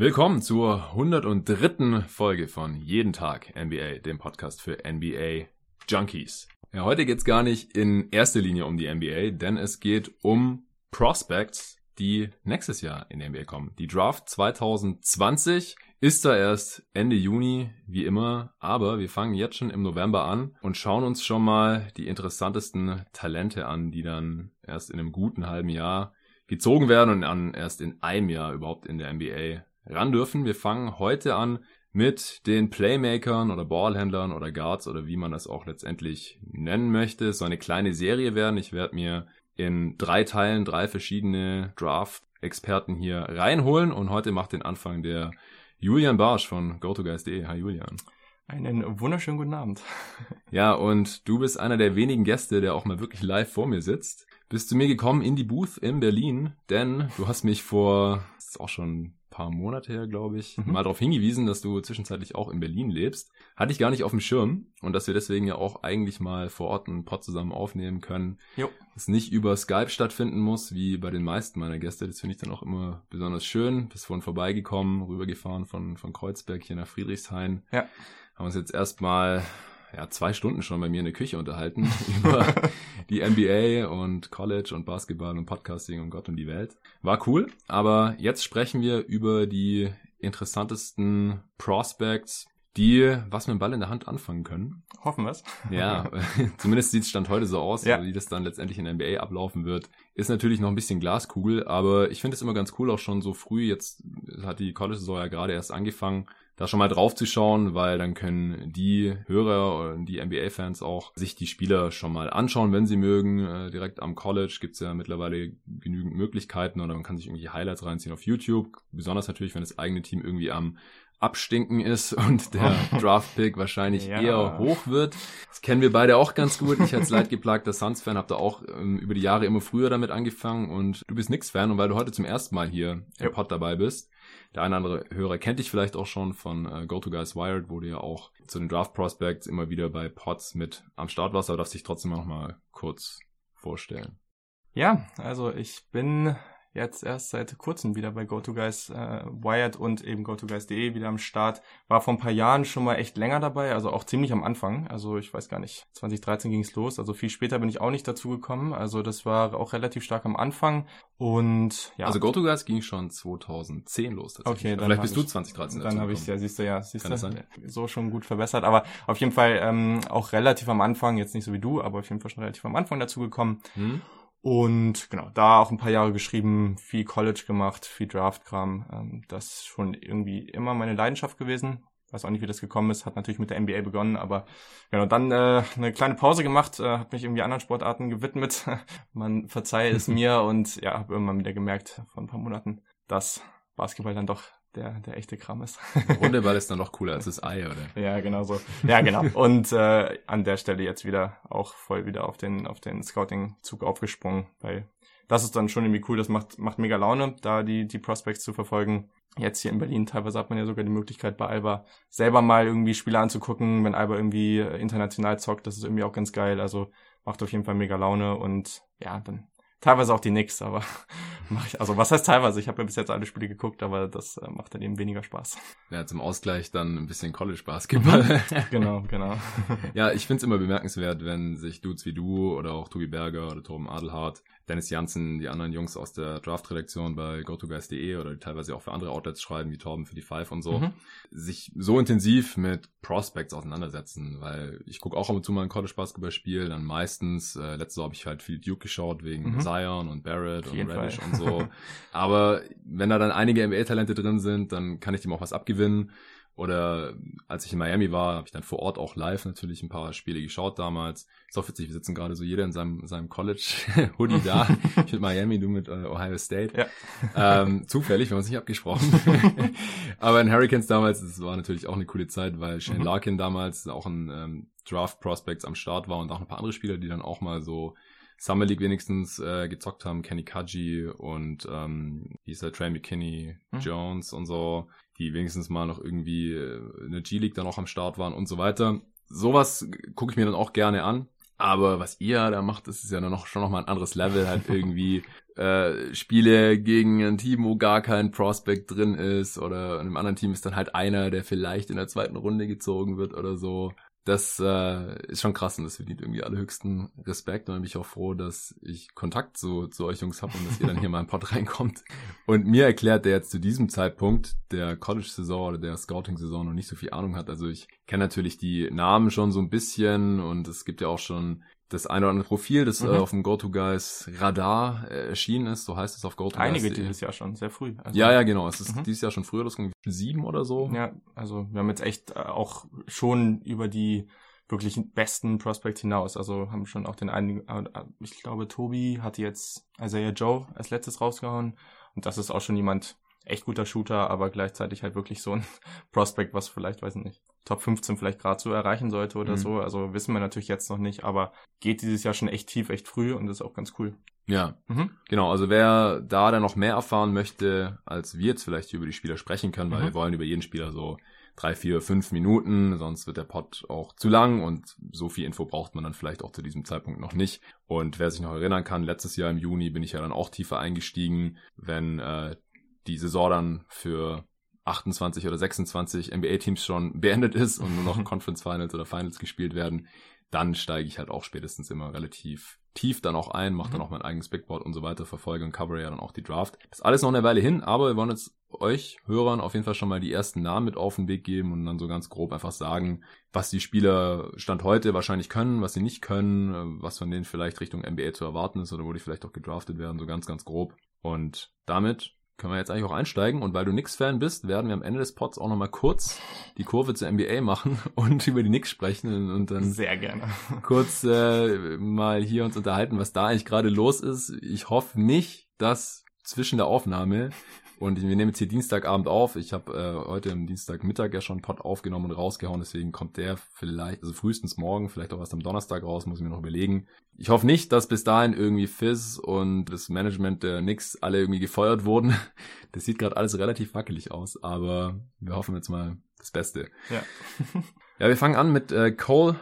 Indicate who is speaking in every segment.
Speaker 1: Willkommen zur 103. Folge von Jeden Tag NBA, dem Podcast für NBA Junkies. Ja, heute geht's gar nicht in erster Linie um die NBA, denn es geht um Prospects, die nächstes Jahr in die NBA kommen. Die Draft 2020 ist da erst Ende Juni, wie immer, aber wir fangen jetzt schon im November an und schauen uns schon mal die interessantesten Talente an, die dann erst in einem guten halben Jahr gezogen werden und dann erst in einem Jahr überhaupt in der NBA ran dürfen. Wir fangen heute an mit den Playmakern oder Ballhändlern oder Guards oder wie man das auch letztendlich nennen möchte. Es soll eine kleine Serie werden. Ich werde mir in drei Teilen drei verschiedene Draft-Experten hier reinholen und heute macht den Anfang der Julian Barsch von GoToGuys.de. Hi Julian.
Speaker 2: Einen wunderschönen guten Abend.
Speaker 1: Ja, und du bist einer der wenigen Gäste, der auch mal wirklich live vor mir sitzt. Bist du mir gekommen in die Booth in Berlin, denn du hast mich vor, das ist auch schon paar Monate her, glaube ich, mhm. mal darauf hingewiesen, dass du zwischenzeitlich auch in Berlin lebst. Hatte ich gar nicht auf dem Schirm und dass wir deswegen ja auch eigentlich mal vor Ort einen Pod zusammen aufnehmen können. Jo. Das nicht über Skype stattfinden muss, wie bei den meisten meiner Gäste. Das finde ich dann auch immer besonders schön. Bist vorhin vorbeigekommen, rübergefahren von, von Kreuzberg hier nach Friedrichshain. Ja. Haben uns jetzt erstmal ja, zwei Stunden schon bei mir in der Küche unterhalten über die NBA und College und Basketball und Podcasting und Gott und die Welt. War cool, aber jetzt sprechen wir über die interessantesten Prospects, die was mit dem Ball in der Hand anfangen können.
Speaker 2: Hoffen wir es.
Speaker 1: Ja, zumindest sieht es Stand heute so aus, ja. wie das dann letztendlich in der NBA ablaufen wird. Ist natürlich noch ein bisschen Glaskugel, aber ich finde es immer ganz cool, auch schon so früh. Jetzt hat die College-Saison ja gerade erst angefangen da schon mal drauf zu schauen, weil dann können die Hörer und die NBA-Fans auch sich die Spieler schon mal anschauen, wenn sie mögen. Äh, direkt am College gibt's ja mittlerweile genügend Möglichkeiten oder man kann sich irgendwie Highlights reinziehen auf YouTube. Besonders natürlich, wenn das eigene Team irgendwie am Abstinken ist und der Draft-Pick wahrscheinlich ja. eher hoch wird. Das kennen wir beide auch ganz gut. Ich als leidgeplagter Suns-Fan habe da auch ähm, über die Jahre immer früher damit angefangen und du bist nix Fan und weil du heute zum ersten Mal hier im Pod dabei bist, der eine oder andere Hörer kennt dich vielleicht auch schon von äh, GoToGuys Wired, wo du ja auch zu den Draft Prospects immer wieder bei Pods mit am Start warst, aber darfst dich trotzdem noch mal kurz vorstellen.
Speaker 2: Ja, also ich bin jetzt erst seit kurzem wieder bei GoToGuys äh, Wired und eben GoToGuys.de wieder am Start. War vor ein paar Jahren schon mal echt länger dabei, also auch ziemlich am Anfang. Also ich weiß gar nicht, 2013 ging es los, also viel später bin ich auch nicht dazu gekommen. Also das war auch relativ stark am Anfang. Und ja.
Speaker 1: Also GoToGuys ging schon 2010 los.
Speaker 2: Okay,
Speaker 1: dann vielleicht bist ich, du 2013
Speaker 2: Dann habe ich ja, siehst du ja, siehst Kann du, so schon gut verbessert. Aber auf jeden Fall ähm, auch relativ am Anfang, jetzt nicht so wie du, aber auf jeden Fall schon relativ am Anfang dazu gekommen. Hm. Und genau, da auch ein paar Jahre geschrieben, viel College gemacht, viel Draftkram. Ähm, das ist schon irgendwie immer meine Leidenschaft gewesen. Weiß auch nicht, wie das gekommen ist. Hat natürlich mit der NBA begonnen, aber genau, dann äh, eine kleine Pause gemacht, äh, hat mich irgendwie anderen Sportarten gewidmet. Man verzeihe es mir und ja, habe irgendwann wieder gemerkt vor ein paar Monaten, dass Basketball dann doch der, der echte Kram ist.
Speaker 1: Runde ist dann noch cooler als das Ei, oder?
Speaker 2: Ja, genau so. Ja, genau. Und äh, an der Stelle jetzt wieder auch voll wieder auf den, auf den Scouting-Zug aufgesprungen, weil das ist dann schon irgendwie cool, das macht, macht mega Laune, da die, die Prospects zu verfolgen. Jetzt hier in Berlin teilweise hat man ja sogar die Möglichkeit bei Alba selber mal irgendwie Spiele anzugucken, wenn Alba irgendwie international zockt, das ist irgendwie auch ganz geil. Also macht auf jeden Fall mega Laune und ja, dann teilweise auch die Knicks, aber mache ich, also was heißt teilweise? Ich habe ja bis jetzt alle Spiele geguckt, aber das äh, macht dann eben weniger Spaß.
Speaker 1: Ja, zum Ausgleich dann ein bisschen College Basketball.
Speaker 2: genau, genau.
Speaker 1: ja, ich find's immer bemerkenswert, wenn sich Dudes wie du oder auch Tobi Berger oder Torben Adelhardt Dennis Janssen, die anderen Jungs aus der Draft-Redaktion bei GoToGuys.de oder die teilweise auch für andere Outlets schreiben, wie Torben für die Five und so, mhm. sich so intensiv mit Prospects auseinandersetzen, weil ich gucke auch ab und zu mal ein College-Basketball-Spiel, dann meistens, äh, letztes Jahr habe ich halt viel Duke geschaut, wegen mhm. Zion und Barrett und Reddish und so. Aber wenn da dann einige NBA-Talente drin sind, dann kann ich dem auch was abgewinnen. Oder als ich in Miami war, habe ich dann vor Ort auch live natürlich ein paar Spiele geschaut damals. Ist auch witzig, wir sitzen gerade so jeder in seinem, seinem College-Hoodie da. ich mit Miami, du mit äh, Ohio State. Ja. Ähm, zufällig, wir haben uns nicht abgesprochen. Aber in Hurricanes damals, das war natürlich auch eine coole Zeit, weil Shane mhm. Larkin damals auch ein ähm, Draft Prospects am Start war und auch ein paar andere Spieler, die dann auch mal so Summer League wenigstens äh, gezockt haben, Kenny Kaji und ähm, der, Trey McKinney, mhm. Jones und so, die wenigstens mal noch irgendwie äh, in der G-League dann auch am Start waren und so weiter. Sowas gucke ich mir dann auch gerne an. Aber was ihr da macht, das ist ja noch schon noch mal ein anderes Level, halt irgendwie äh, Spiele gegen ein Team, wo gar kein Prospect drin ist oder in einem anderen Team ist dann halt einer, der vielleicht in der zweiten Runde gezogen wird oder so das äh, ist schon krass und das verdient irgendwie allerhöchsten Respekt und dann bin ich auch froh, dass ich Kontakt zu, zu euch Jungs habe und dass ihr dann hier mal im Pod reinkommt. Und mir erklärt, der jetzt zu diesem Zeitpunkt der College-Saison oder der Scouting-Saison noch nicht so viel Ahnung hat. Also ich kenne natürlich die Namen schon so ein bisschen und es gibt ja auch schon das eine oder andere Profil, das äh, mhm. äh, auf dem GoToGuys Radar äh, erschienen ist, so heißt es auf GoToGuys.
Speaker 2: Einige dieses Jahr schon, sehr früh.
Speaker 1: Also ja, ja, genau. Es ist mhm. dieses Jahr schon früher, das ging sieben oder so.
Speaker 2: Ja, also wir haben jetzt echt äh, auch schon über die wirklich besten Prospects hinaus. Also haben schon auch den einigen, äh, ich glaube, Tobi hat jetzt Isaiah Joe als letztes rausgehauen. Und das ist auch schon jemand, echt guter Shooter, aber gleichzeitig halt wirklich so ein Prospect, was vielleicht, weiß ich nicht, Top 15 vielleicht gerade so erreichen sollte oder mhm. so. Also wissen wir natürlich jetzt noch nicht, aber geht dieses Jahr schon echt tief, echt früh und ist auch ganz cool.
Speaker 1: Ja, mhm. genau. Also wer da dann noch mehr erfahren möchte, als wir jetzt vielleicht über die Spieler sprechen können, weil mhm. wir wollen über jeden Spieler so drei, vier, fünf Minuten, sonst wird der Pod auch zu lang und so viel Info braucht man dann vielleicht auch zu diesem Zeitpunkt noch nicht. Und wer sich noch erinnern kann, letztes Jahr im Juni bin ich ja dann auch tiefer eingestiegen, wenn äh, die Saison dann für 28 oder 26 NBA-Teams schon beendet ist und nur noch Conference Finals oder Finals gespielt werden, dann steige ich halt auch spätestens immer relativ tief dann auch ein, mache dann mhm. auch mein eigenes Bigboard und so weiter, verfolge und cover ja dann auch die Draft. Das ist alles noch eine Weile hin, aber wir wollen jetzt euch Hörern auf jeden Fall schon mal die ersten Namen mit auf den Weg geben und dann so ganz grob einfach sagen, was die Spieler Stand heute wahrscheinlich können, was sie nicht können, was von denen vielleicht Richtung NBA zu erwarten ist oder wo die vielleicht auch gedraftet werden, so ganz, ganz grob. Und damit können wir jetzt eigentlich auch einsteigen. Und weil du Knicks-Fan bist, werden wir am Ende des Pods auch nochmal kurz die Kurve zur NBA machen und über die Knicks sprechen und dann
Speaker 2: sehr gerne
Speaker 1: kurz äh, mal hier uns unterhalten, was da eigentlich gerade los ist. Ich hoffe nicht, dass zwischen der Aufnahme und wir nehmen jetzt hier Dienstagabend auf. Ich habe äh, heute am Dienstagmittag ja schon einen Pod aufgenommen und rausgehauen, deswegen kommt der vielleicht, also frühestens morgen, vielleicht auch erst am Donnerstag raus, muss ich mir noch überlegen. Ich hoffe nicht, dass bis dahin irgendwie Fizz und das Management der Knicks alle irgendwie gefeuert wurden. Das sieht gerade alles relativ wackelig aus, aber wir hoffen jetzt mal das Beste.
Speaker 2: Ja.
Speaker 1: ja, wir fangen an mit äh, Cole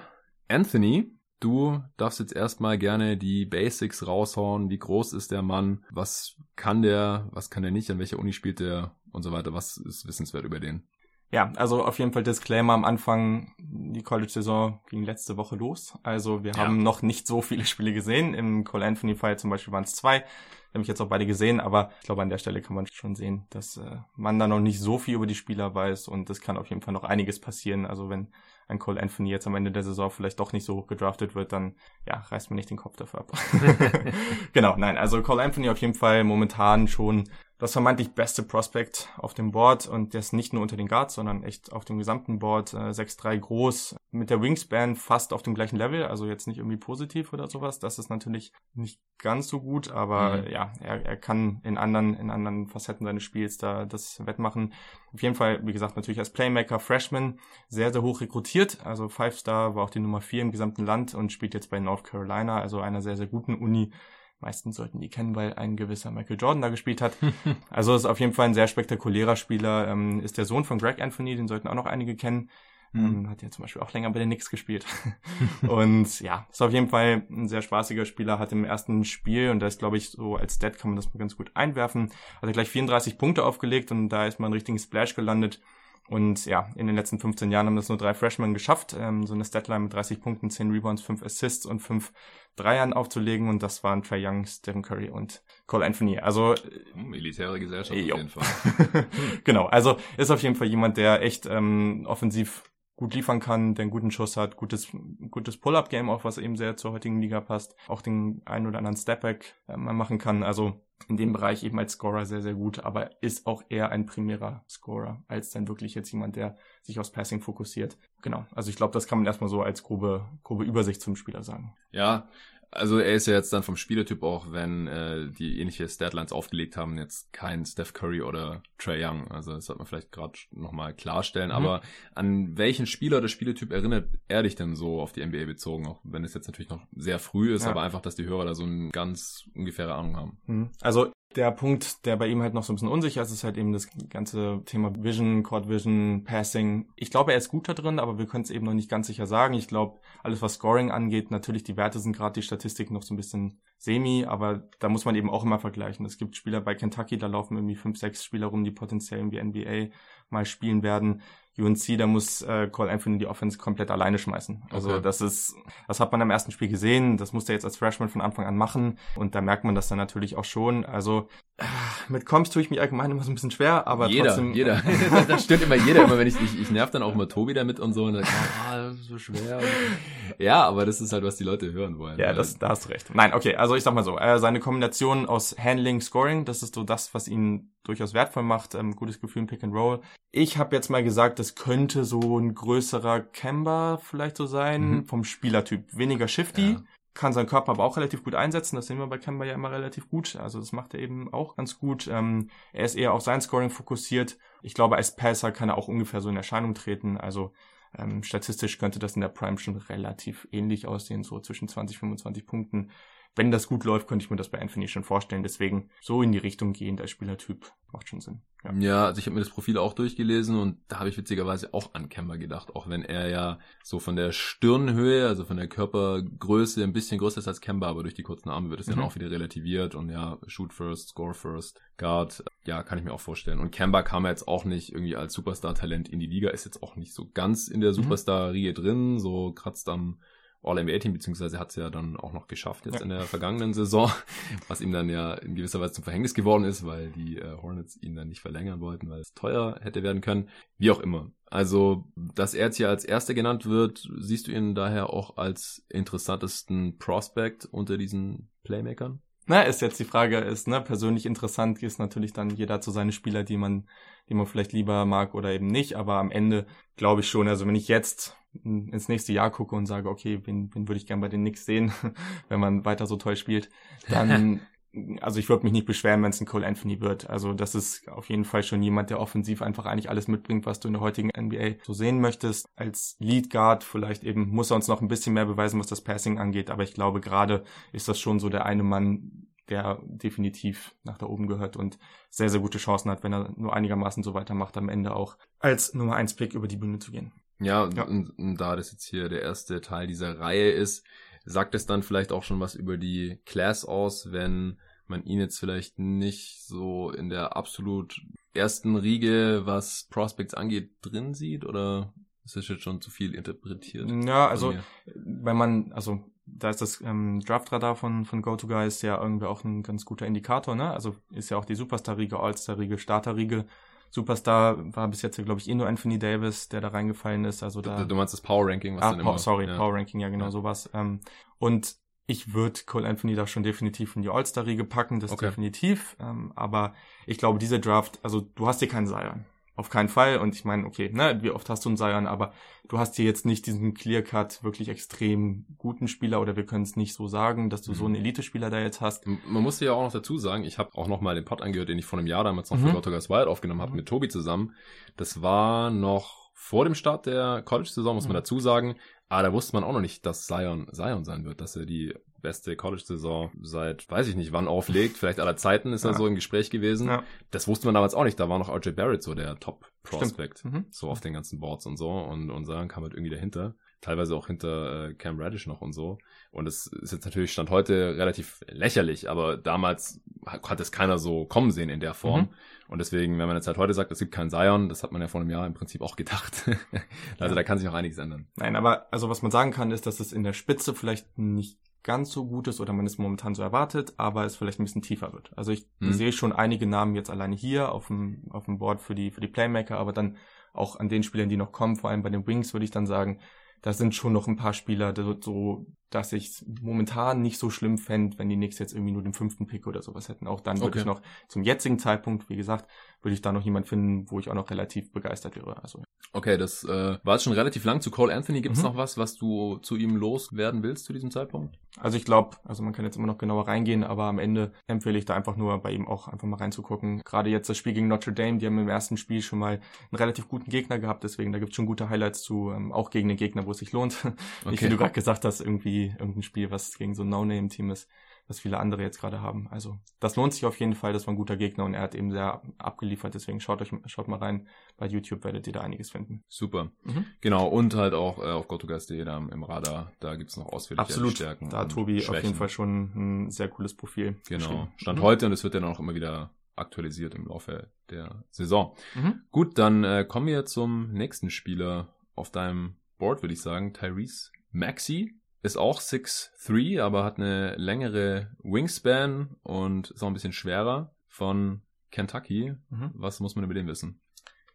Speaker 1: Anthony. Du darfst jetzt erstmal gerne die Basics raushauen. Wie groß ist der Mann? Was kann der? Was kann er nicht? An welcher Uni spielt der? Und so weiter. Was ist wissenswert über den?
Speaker 2: Ja, also auf jeden Fall Disclaimer am Anfang. Die College-Saison ging letzte Woche los. Also wir ja. haben noch nicht so viele Spiele gesehen. Im Cole Anthony Fall zum Beispiel waren es zwei. Habe ich jetzt auch beide gesehen, aber ich glaube, an der Stelle kann man schon sehen, dass äh, man da noch nicht so viel über die Spieler weiß und es kann auf jeden Fall noch einiges passieren. Also wenn ein Cole Anthony jetzt am Ende der Saison vielleicht doch nicht so hoch gedraftet wird, dann ja, reißt man nicht den Kopf dafür ab. genau, nein, also Cole Anthony auf jeden Fall momentan schon das vermeintlich beste Prospect auf dem Board und der ist nicht nur unter den Guards, sondern echt auf dem gesamten Board äh, 6'3 groß, mit der Wingspan fast auf dem gleichen Level, also jetzt nicht irgendwie positiv oder sowas. Das ist natürlich nicht ganz so gut, aber mhm. ja, er, er kann in anderen, in anderen Facetten seines Spiels da das wettmachen. Auf jeden Fall, wie gesagt, natürlich als Playmaker, Freshman, sehr, sehr hoch rekrutiert. Also Five Star war auch die Nummer vier im gesamten Land und spielt jetzt bei North Carolina, also einer sehr, sehr guten Uni meisten sollten die kennen, weil ein gewisser Michael Jordan da gespielt hat. also ist auf jeden Fall ein sehr spektakulärer Spieler. Ähm, ist der Sohn von Greg Anthony, den sollten auch noch einige kennen. Mhm. Ähm, hat ja zum Beispiel auch länger bei den Knicks gespielt. und ja, ist auf jeden Fall ein sehr spaßiger Spieler, hat im ersten Spiel, und da ist glaube ich so als Stat kann man das mal ganz gut einwerfen, hat er gleich 34 Punkte aufgelegt und da ist mal ein richtigen Splash gelandet. Und ja, in den letzten 15 Jahren haben das nur drei Freshmen geschafft, ähm, so eine Statline mit 30 Punkten, 10 Rebounds, 5 Assists und 5 Dreiern aufzulegen. Und das waren Trey Young, Stephen Curry und Cole Anthony. Also
Speaker 1: militäre Gesellschaft jo. auf jeden
Speaker 2: Fall. genau, also ist auf jeden Fall jemand, der echt ähm, offensiv gut liefern kann, der einen guten Schuss hat, gutes, gutes Pull-Up-Game auch, was eben sehr zur heutigen Liga passt, auch den einen oder anderen Stepback äh, man machen kann. Also in dem Bereich eben als Scorer sehr, sehr gut, aber ist auch eher ein primärer Scorer, als dann wirklich jetzt jemand, der sich aufs Passing fokussiert. Genau. Also ich glaube, das kann man erstmal so als grobe, grobe Übersicht zum Spieler sagen.
Speaker 1: Ja, also er ist ja jetzt dann vom Spielertyp auch, wenn äh, die ähnliche Statlines aufgelegt haben, jetzt kein Steph Curry oder Trey Young. Also das sollte man vielleicht gerade nochmal klarstellen. Mhm. Aber an welchen Spieler oder Spielertyp erinnert er dich denn so auf die NBA bezogen? Auch wenn es jetzt natürlich noch sehr früh ist, ja. aber einfach, dass die Hörer da so eine ganz ungefähre Ahnung haben.
Speaker 2: Mhm. Also Der Punkt, der bei ihm halt noch so ein bisschen unsicher ist, ist halt eben das ganze Thema Vision, Court Vision, Passing. Ich glaube, er ist gut da drin, aber wir können es eben noch nicht ganz sicher sagen. Ich glaube, alles was Scoring angeht, natürlich die Werte sind gerade die Statistiken noch so ein bisschen semi, aber da muss man eben auch immer vergleichen. Es gibt Spieler bei Kentucky, da laufen irgendwie fünf, sechs Spieler rum, die potenziell irgendwie NBA mal spielen werden. UNC, da muss äh, Cole Anthony die Offense komplett alleine schmeißen. Also okay. das ist, das hat man am ersten Spiel gesehen, das musste er jetzt als Freshman von Anfang an machen und da merkt man das dann natürlich auch schon. Also äh, mit Comps tue ich mich allgemein immer so ein bisschen schwer, aber
Speaker 1: jeder,
Speaker 2: trotzdem.
Speaker 1: Jeder, das stimmt immer jeder, immer wenn ich, ich, ich nerv dann auch immer Tobi damit und so und dann, ah, so schwer. ja, aber das ist halt, was die Leute hören wollen.
Speaker 2: Ja, das, da hast du recht. Nein, okay, also ich sag mal so, äh, seine Kombination aus Handling, Scoring, das ist so das, was ihn durchaus wertvoll macht, ähm, gutes Gefühl im Pick and Roll. Ich habe jetzt mal gesagt, das könnte so ein größerer Kemba vielleicht so sein, mhm. vom Spielertyp. Weniger shifty, ja. kann seinen Körper aber auch relativ gut einsetzen. Das sehen wir bei Kemba ja immer relativ gut. Also das macht er eben auch ganz gut. Ähm, er ist eher auf sein Scoring fokussiert. Ich glaube, als Passer kann er auch ungefähr so in Erscheinung treten. Also ähm, statistisch könnte das in der Prime schon relativ ähnlich aussehen, so zwischen 20, 25 Punkten wenn das gut läuft, könnte ich mir das bei Anthony schon vorstellen. Deswegen so in die Richtung gehen, als Spielertyp macht schon Sinn.
Speaker 1: Ja, ja also ich habe mir das Profil auch durchgelesen und da habe ich witzigerweise auch an Kemba gedacht, auch wenn er ja so von der Stirnhöhe, also von der Körpergröße ein bisschen größer ist als Kemba, aber durch die kurzen Arme wird es mhm. dann auch wieder relativiert und ja, shoot first, score first, guard, ja, kann ich mir auch vorstellen. Und Kemba kam jetzt auch nicht irgendwie als Superstar-Talent in die Liga, ist jetzt auch nicht so ganz in der mhm. Superstar-Riege drin, so kratzt am All-NBA-Team, beziehungsweise hat es ja dann auch noch geschafft jetzt ja. in der vergangenen Saison, was ihm dann ja in gewisser Weise zum Verhängnis geworden ist, weil die äh, Hornets ihn dann nicht verlängern wollten, weil es teuer hätte werden können. Wie auch immer. Also, dass er jetzt hier als Erster genannt wird, siehst du ihn daher auch als interessantesten Prospect unter diesen Playmakern?
Speaker 2: Na, ist jetzt die Frage, ist, ne, persönlich interessant ist natürlich dann jeder zu seine Spieler, die man, die man vielleicht lieber mag oder eben nicht, aber am Ende glaube ich schon, also wenn ich jetzt ins nächste Jahr gucke und sage, okay, wen, wen würde ich gern bei den Knicks sehen, wenn man weiter so toll spielt, dann, also ich würde mich nicht beschweren, wenn es ein Cole Anthony wird. Also das ist auf jeden Fall schon jemand, der offensiv einfach eigentlich alles mitbringt, was du in der heutigen NBA so sehen möchtest. Als Lead Guard vielleicht eben muss er uns noch ein bisschen mehr beweisen, was das Passing angeht, aber ich glaube gerade ist das schon so der eine Mann, der definitiv nach da oben gehört und sehr, sehr gute Chancen hat, wenn er nur einigermaßen so weitermacht, am Ende auch als Nummer 1 Pick über die Bühne zu gehen.
Speaker 1: Ja, ja. Und, und, da das jetzt hier der erste Teil dieser Reihe ist, sagt es dann vielleicht auch schon was über die Class aus, wenn man ihn jetzt vielleicht nicht so in der absolut ersten Riege, was Prospects angeht, drin sieht oder ist das jetzt schon zu viel interpretiert?
Speaker 2: Ja, also wenn man, also da ist das ähm, Draftradar von, von GoToGuys ja irgendwie auch ein ganz guter Indikator, ne? Also ist ja auch die Superstar-Riege, All-Star-Riege, Starter-Riege Superstar war bis jetzt, glaube ich, eh nur Anthony Davis, der da reingefallen ist. Also da.
Speaker 1: Du, du meinst das Power Ranking,
Speaker 2: was ah, dann immer. Sorry, ja. Power Ranking, ja genau ja. sowas. Ähm, und ich würde Cole Anthony da schon definitiv in die All-Star-Riege packen, das okay. definitiv. Ähm, aber ich glaube, diese Draft, also du hast hier keinen Zion. Auf keinen Fall. Und ich meine, okay, ne, wie oft hast du einen Zion, aber du hast hier jetzt nicht diesen Clear-Cut wirklich extrem guten Spieler oder wir können es nicht so sagen, dass du mhm. so einen Elite-Spieler da jetzt hast.
Speaker 1: Man muss ja auch noch dazu sagen, ich habe auch noch mal den Pod angehört, den ich vor einem Jahr damals noch mhm. für Gottogers Wild aufgenommen habe, mhm. mit Tobi zusammen. Das war noch vor dem Start der College-Saison, muss man mhm. dazu sagen. Aber da wusste man auch noch nicht, dass Zion Zion sein wird, dass er die beste College-Saison seit, weiß ich nicht wann auflegt, vielleicht aller Zeiten ist er so im Gespräch gewesen. Ja. Das wusste man damals auch nicht, da war noch RJ Barrett so der Top-Prospect, mhm. so auf den ganzen Boards und so und, und Zion kam halt irgendwie dahinter. Teilweise auch hinter äh, Cam Radish noch und so. Und es ist jetzt natürlich Stand heute relativ lächerlich, aber damals hat es keiner so kommen sehen in der Form. Mhm. Und deswegen, wenn man jetzt halt heute sagt, es gibt keinen Zion, das hat man ja vor einem Jahr im Prinzip auch gedacht. also ja. da kann sich noch einiges ändern.
Speaker 2: Nein, aber also was man sagen kann, ist, dass es in der Spitze vielleicht nicht ganz so gut ist oder man es momentan so erwartet, aber es vielleicht ein bisschen tiefer wird. Also ich hm. sehe schon einige Namen jetzt alleine hier auf dem, auf dem Board für die, für die Playmaker, aber dann auch an den Spielern, die noch kommen, vor allem bei den Wings würde ich dann sagen, da sind schon noch ein paar Spieler, so, dass ich es momentan nicht so schlimm fände, wenn die Knicks jetzt irgendwie nur den fünften Pick oder sowas hätten. Auch dann würde okay. ich noch zum jetzigen Zeitpunkt, wie gesagt, würde ich da noch jemand finden, wo ich auch noch relativ begeistert wäre. Also.
Speaker 1: Okay, das äh, war jetzt schon relativ lang zu Cole Anthony. Gibt es mhm. noch was, was du zu ihm loswerden willst zu diesem Zeitpunkt?
Speaker 2: Also ich glaube, also man kann jetzt immer noch genauer reingehen, aber am Ende empfehle ich da einfach nur bei ihm auch einfach mal reinzugucken. Gerade jetzt das Spiel gegen Notre Dame, die haben im ersten Spiel schon mal einen relativ guten Gegner gehabt, deswegen da gibt es schon gute Highlights zu, ähm, auch gegen den Gegner, wo es sich lohnt. Okay. Nicht wie du gerade gesagt hast, irgendwie irgendein Spiel, was gegen so ein No-Name-Team ist was viele andere jetzt gerade haben. Also das lohnt sich auf jeden Fall, das war ein guter Gegner und er hat eben sehr abgeliefert, deswegen schaut euch schaut mal rein. Bei YouTube werdet ihr da einiges finden.
Speaker 1: Super. Mhm. Genau, und halt auch äh, auf gottogast.de da im Radar, da gibt's noch ausführliche
Speaker 2: Absolut. Stärken. Da hat Tobi Schwächen. auf jeden Fall schon ein sehr cooles Profil.
Speaker 1: Genau. Stand mhm. heute und es wird dann auch immer wieder aktualisiert im Laufe der Saison. Mhm. Gut, dann äh, kommen wir zum nächsten Spieler auf deinem Board, würde ich sagen. Tyrese Maxi ist auch 6'3, aber hat eine längere Wingspan und ist auch ein bisschen schwerer von Kentucky. Mhm. Was muss man über den wissen?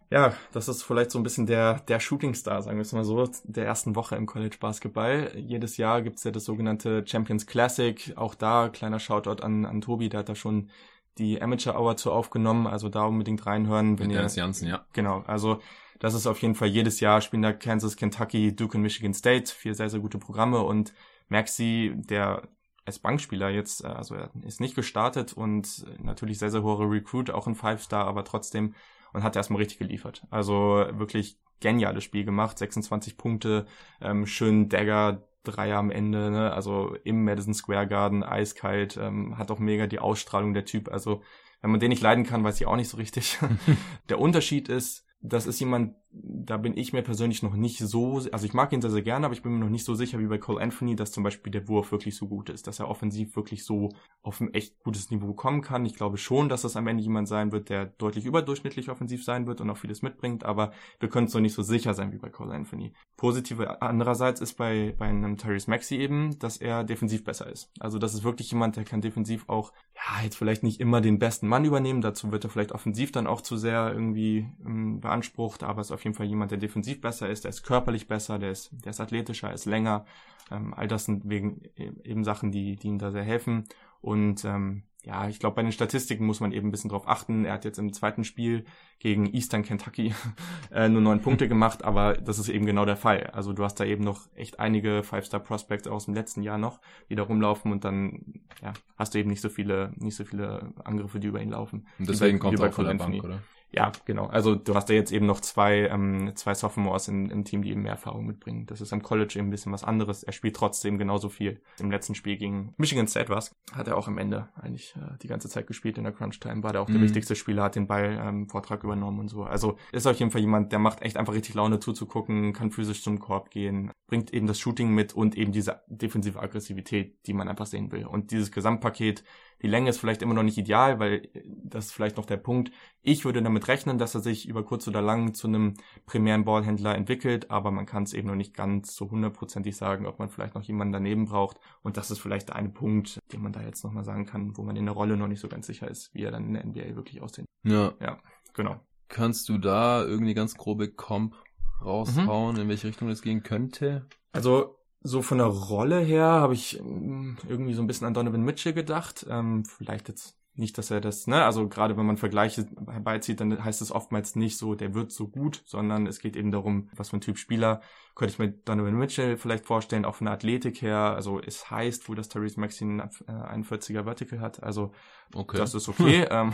Speaker 2: Ja, das ist vielleicht so ein bisschen der, der Shootingstar, sagen wir es mal so, der ersten Woche im College Basketball. Jedes Jahr gibt's ja das sogenannte Champions Classic. Auch da kleiner Shoutout an, an Tobi, der hat da schon die Amateur Hour zu aufgenommen, also da unbedingt reinhören.
Speaker 1: Wenn Mit ihr, Dennis Janssen, ja.
Speaker 2: Genau, also das ist auf jeden Fall jedes Jahr spielen da Kansas, Kentucky, Duke und Michigan State, vier sehr, sehr gute Programme und Maxi, der als Bankspieler jetzt, äh, also er ist nicht gestartet und natürlich sehr, sehr hohe Recruit, auch ein Five-Star, aber trotzdem und hat erstmal richtig geliefert. Also wirklich geniales Spiel gemacht, 26 Punkte, ähm, schön Dagger, Dreier am Ende, ne? also im Madison Square Garden, eiskalt, ähm, hat auch mega die Ausstrahlung der Typ. Also wenn man den nicht leiden kann, weiß ich auch nicht so richtig. der Unterschied ist, das ist jemand, da bin ich mir persönlich noch nicht so, also ich mag ihn sehr, sehr gerne, aber ich bin mir noch nicht so sicher wie bei Cole Anthony, dass zum Beispiel der Wurf wirklich so gut ist, dass er offensiv wirklich so auf ein echt gutes Niveau kommen kann. Ich glaube schon, dass das am Ende jemand sein wird, der deutlich überdurchschnittlich offensiv sein wird und auch vieles mitbringt, aber wir können es noch nicht so sicher sein wie bei Cole Anthony. Positive andererseits ist bei, bei einem Tyrese Maxi eben, dass er defensiv besser ist. Also das ist wirklich jemand, der kann defensiv auch, ja, jetzt vielleicht nicht immer den besten Mann übernehmen, dazu wird er vielleicht offensiv dann auch zu sehr irgendwie ähm, beansprucht, aber es ist auf jeden Fall jemand, der defensiv besser ist, der ist körperlich besser, der ist, der ist athletischer, ist länger. Ähm, all das sind wegen eben Sachen, die, die ihm da sehr helfen. Und ähm, ja, ich glaube, bei den Statistiken muss man eben ein bisschen drauf achten. Er hat jetzt im zweiten Spiel gegen Eastern Kentucky äh, nur neun Punkte gemacht, aber das ist eben genau der Fall. Also du hast da eben noch echt einige Five-Star-Prospects aus dem letzten Jahr noch, die da rumlaufen und dann ja, hast du eben nicht so viele, nicht so viele Angriffe, die über ihn laufen.
Speaker 1: Und deswegen kommt er auch von der Bank, oder?
Speaker 2: Ja, genau. Also du hast ja jetzt eben noch zwei, ähm, zwei Sophomores im, im Team, die eben mehr Erfahrung mitbringen. Das ist am College eben ein bisschen was anderes. Er spielt trotzdem genauso viel. Im letzten Spiel gegen Michigan State was hat er auch am Ende eigentlich äh, die ganze Zeit gespielt in der Crunch Time. War der auch mhm. der wichtigste Spieler, hat den Ball ähm, Vortrag übernommen und so. Also ist auf jeden Fall jemand, der macht echt einfach richtig Laune zuzugucken, kann physisch zum Korb gehen, bringt eben das Shooting mit und eben diese defensive Aggressivität, die man einfach sehen will. Und dieses Gesamtpaket die Länge ist vielleicht immer noch nicht ideal, weil äh, das ist vielleicht noch der Punkt. Ich würde damit rechnen, dass er sich über kurz oder lang zu einem primären Ballhändler entwickelt, aber man kann es eben noch nicht ganz so hundertprozentig sagen, ob man vielleicht noch jemanden daneben braucht. Und das ist vielleicht der eine Punkt, den man da jetzt nochmal sagen kann, wo man in der Rolle noch nicht so ganz sicher ist, wie er dann in der NBA wirklich aussehen.
Speaker 1: Ja. Ja, genau. Kannst du da irgendwie ganz grobe Comp raushauen, mhm. in welche Richtung es gehen könnte?
Speaker 2: Also so von der Rolle her habe ich ähm, irgendwie so ein bisschen an Donovan Mitchell gedacht. Ähm, vielleicht jetzt nicht, dass er das, ne, also gerade wenn man Vergleiche herbeizieht, dann heißt es oftmals nicht so, der wird so gut, sondern es geht eben darum, was für ein Typ Spieler könnte ich mir Donovan Mitchell vielleicht vorstellen, auch von der Athletik her. Also es heißt wohl, dass Therese Maxine einen 41er Vertical hat, also okay. das ist okay. ähm,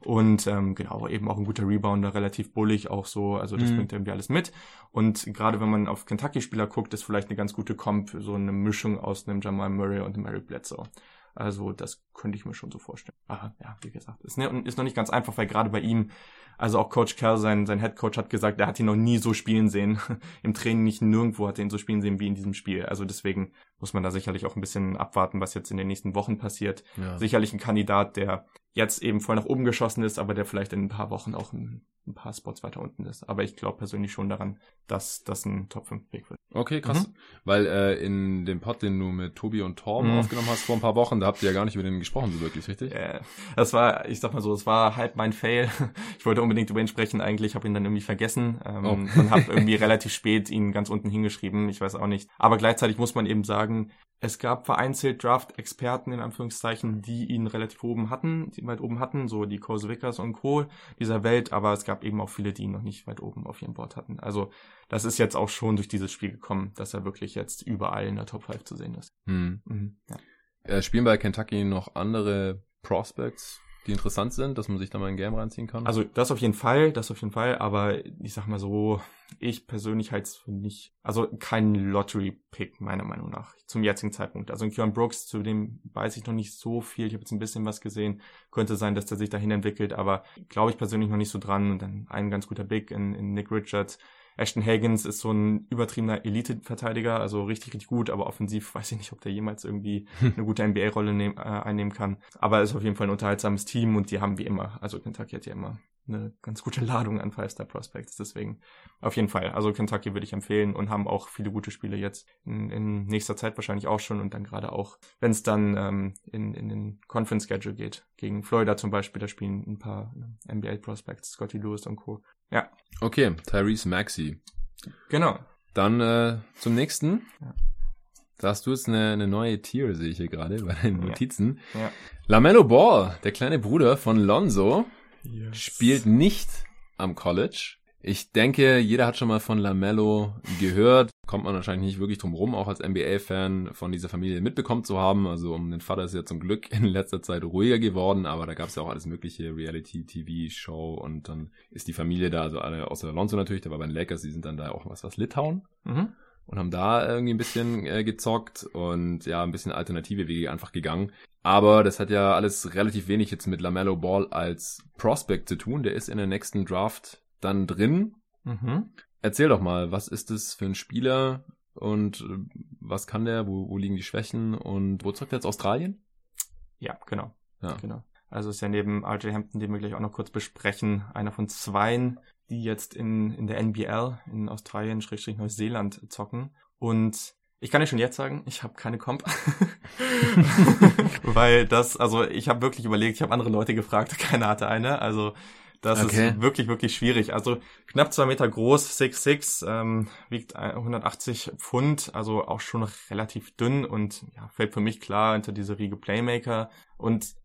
Speaker 2: und ähm, genau, eben auch ein guter Rebounder, relativ bullig auch so, also das mhm. bringt irgendwie alles mit. Und gerade wenn man auf Kentucky-Spieler guckt, ist vielleicht eine ganz gute Comp, so eine Mischung aus einem Jamal Murray und einem Eric Bledsoe. Also das könnte ich mir schon so vorstellen. Aber ja, wie gesagt, ist, ne, ist noch nicht ganz einfach, weil gerade bei ihm, also auch Coach Kerr, sein, sein Head Coach hat gesagt, er hat ihn noch nie so spielen sehen. Im Training nicht nirgendwo hat er ihn so spielen sehen wie in diesem Spiel. Also deswegen muss man da sicherlich auch ein bisschen abwarten, was jetzt in den nächsten Wochen passiert. Ja. Sicherlich ein Kandidat, der jetzt eben voll nach oben geschossen ist, aber der vielleicht in ein paar Wochen auch ein, ein paar Spots weiter unten ist. Aber ich glaube persönlich schon daran, dass das ein Top 5 Weg wird.
Speaker 1: Okay, krass. Mhm. Weil äh, in dem Pod, den du mit Tobi und Torben mhm. aufgenommen hast vor ein paar Wochen, da habt ihr ja gar nicht über den gesprochen, so wirklich, richtig?
Speaker 2: Äh, das war, ich sag mal so, es war halb mein Fail. Ich wollte unbedingt über ihn sprechen, eigentlich habe ihn dann irgendwie vergessen ähm, oh. und habe irgendwie relativ spät ihn ganz unten hingeschrieben. Ich weiß auch nicht. Aber gleichzeitig muss man eben sagen, es gab vereinzelt Draft-Experten in Anführungszeichen, die ihn relativ oben hatten, die weit oben hatten, so die Vickers und Co. dieser Welt, aber es gab eben auch viele, die ihn noch nicht weit oben auf ihrem Board hatten. Also das ist jetzt auch schon durch dieses Spiel gekommen, dass er wirklich jetzt überall in der Top 5 zu sehen ist. Hm.
Speaker 1: Mhm, ja. Äh, spielen bei Kentucky noch andere Prospects, die interessant sind, dass man sich da mal ein Game reinziehen kann?
Speaker 2: Also das auf jeden Fall, das auf jeden Fall, aber ich sag mal so, ich persönlich halte es für nicht, also kein Lottery-Pick meiner Meinung nach zum jetzigen Zeitpunkt. Also in Kieran Brooks, zu dem weiß ich noch nicht so viel, ich habe jetzt ein bisschen was gesehen, könnte sein, dass der sich dahin entwickelt, aber glaube ich persönlich noch nicht so dran und dann ein ganz guter Pick in, in Nick Richards, Ashton Hagans ist so ein übertriebener Elite-Verteidiger, also richtig, richtig gut, aber offensiv weiß ich nicht, ob der jemals irgendwie eine gute NBA-Rolle äh, einnehmen kann. Aber es ist auf jeden Fall ein unterhaltsames Team und die haben wie immer, also Kentucky hat ja immer eine ganz gute Ladung an Five-Star Prospects. Deswegen auf jeden Fall. Also Kentucky würde ich empfehlen und haben auch viele gute Spiele jetzt in, in nächster Zeit wahrscheinlich auch schon und dann gerade auch, wenn es dann ähm, in, in den Conference Schedule geht. Gegen Florida zum Beispiel, da spielen ein paar äh, NBA Prospects, Scotty Lewis und Co. Ja.
Speaker 1: Okay, Tyrese Maxey.
Speaker 2: Genau.
Speaker 1: Dann äh, zum nächsten. Ja. Da hast du jetzt eine, eine neue Tier, sehe ich hier gerade bei den Notizen. Ja. ja. Lamello Ball, der kleine Bruder von Lonzo, yes. spielt nicht am College. Ich denke, jeder hat schon mal von Lamello gehört. Kommt man wahrscheinlich nicht wirklich drum rum, auch als NBA-Fan von dieser Familie mitbekommen zu haben. Also um den Vater ist ja zum Glück in letzter Zeit ruhiger geworden, aber da gab es ja auch alles mögliche, Reality-TV-Show und dann ist die Familie da, also alle außer Alonso natürlich, der war bei den Lakers, die sind dann da auch was, was Litauen. Mhm. Und haben da irgendwie ein bisschen äh, gezockt und ja, ein bisschen alternative Wege einfach gegangen. Aber das hat ja alles relativ wenig jetzt mit Lamello Ball als Prospect zu tun. Der ist in der nächsten Draft dann drin. Mhm. Erzähl doch mal, was ist das für ein Spieler und äh, was kann der, wo, wo liegen die Schwächen und wo zockt er jetzt Australien?
Speaker 2: Ja, genau. Ja. genau. Also ist ja neben RJ Hampton, den wir gleich auch noch kurz besprechen, einer von zweien, die jetzt in, in der NBL in Australien, Schrägstrich Neuseeland zocken. Und ich kann dir schon jetzt sagen, ich habe keine Comp. Weil das, also ich habe wirklich überlegt, ich habe andere Leute gefragt, keiner hatte eine. Also das okay. ist wirklich, wirklich schwierig. Also knapp zwei Meter groß, 6'6, ähm, wiegt 180 Pfund, also auch schon relativ dünn und ja, fällt für mich klar hinter diese Riege Playmaker. Und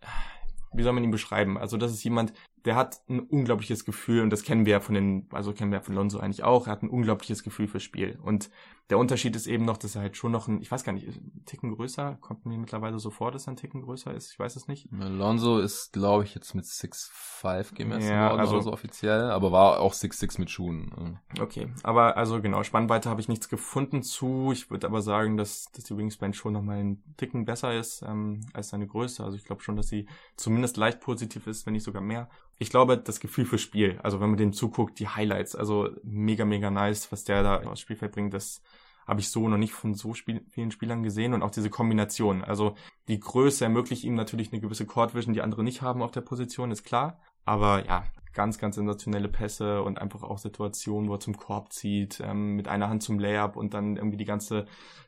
Speaker 2: wie soll man ihn beschreiben? Also das ist jemand, der hat ein unglaubliches Gefühl und das kennen wir ja von den, also kennen wir ja von Lonzo eigentlich auch. Er hat ein unglaubliches Gefühl fürs Spiel und der Unterschied ist eben noch, dass er halt schon noch ein, ich weiß gar nicht, ein Ticken größer, kommt mir mittlerweile so vor, dass er ein Ticken größer ist, ich weiß es nicht.
Speaker 1: Lonzo ist, glaube ich, jetzt mit 6'5 gemessen ja, worden also, so offiziell, aber war auch 6'6 mit Schuhen.
Speaker 2: Okay, aber also genau, Spannweite habe ich nichts gefunden zu. Ich würde aber sagen, dass, dass die Wingspan schon nochmal ein Ticken besser ist ähm, als seine Größe. Also ich glaube schon, dass sie zumindest leicht positiv ist, wenn nicht sogar mehr ich glaube, das Gefühl für Spiel, also wenn man dem zuguckt, die Highlights, also mega, mega nice, was der da aufs Spielfeld bringt, das habe ich so noch nicht von so Spiel vielen Spielern gesehen und auch diese Kombination. Also die Größe ermöglicht ihm natürlich eine gewisse Court Vision, die andere nicht haben auf der Position, ist klar. Aber ja, ganz, ganz sensationelle Pässe und einfach auch Situationen, wo er zum Korb zieht, ähm, mit einer Hand zum Layup und dann irgendwie die ganze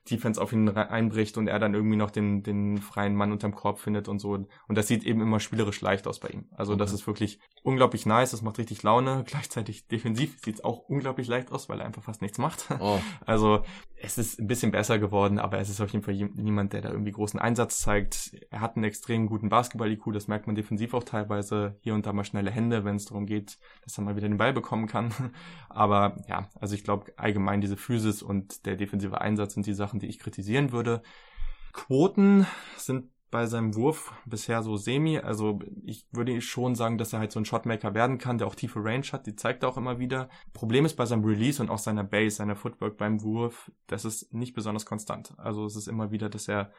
Speaker 2: Defense auf ihn einbricht und er dann irgendwie noch den, den freien Mann unterm Korb findet und so. Und das sieht eben immer spielerisch leicht aus bei ihm. Also okay. das ist wirklich unglaublich nice, das macht richtig Laune. Gleichzeitig defensiv sieht es auch unglaublich leicht aus, weil er einfach fast nichts macht. Oh. Also es ist ein bisschen besser geworden, aber es ist auf jeden Fall niemand, der da irgendwie großen Einsatz zeigt. Er hat einen extrem guten Basketball-IQ, das merkt man defensiv auch teilweise. Hier und da mal schnelle Hände, wenn es darum geht, dass er mal wieder den Ball bekommen kann. Aber ja, also ich glaube allgemein diese Physis und der defensive Einsatz sind die Sachen, die ich kritisieren würde. Quoten sind bei seinem Wurf bisher so semi. Also ich würde schon sagen, dass er halt so ein Shotmaker werden kann, der auch tiefe Range hat. Die zeigt er auch immer wieder. Problem ist bei seinem Release und auch seiner Base, seiner Footwork beim Wurf, das ist nicht besonders konstant. Also es ist immer wieder, dass er,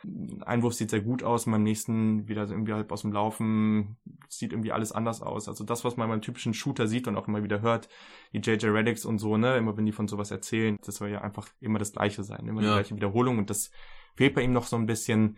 Speaker 2: Einwurf sieht sehr gut aus, beim nächsten wieder irgendwie halb aus dem Laufen sieht irgendwie alles anders aus. Also das, was man beim typischen Shooter sieht und auch immer wieder hört, die JJ Reddicks und so, ne, immer wenn die von sowas erzählen, das soll ja einfach immer das Gleiche sein, immer ja. die gleiche Wiederholung und das fehlt bei ihm noch so ein bisschen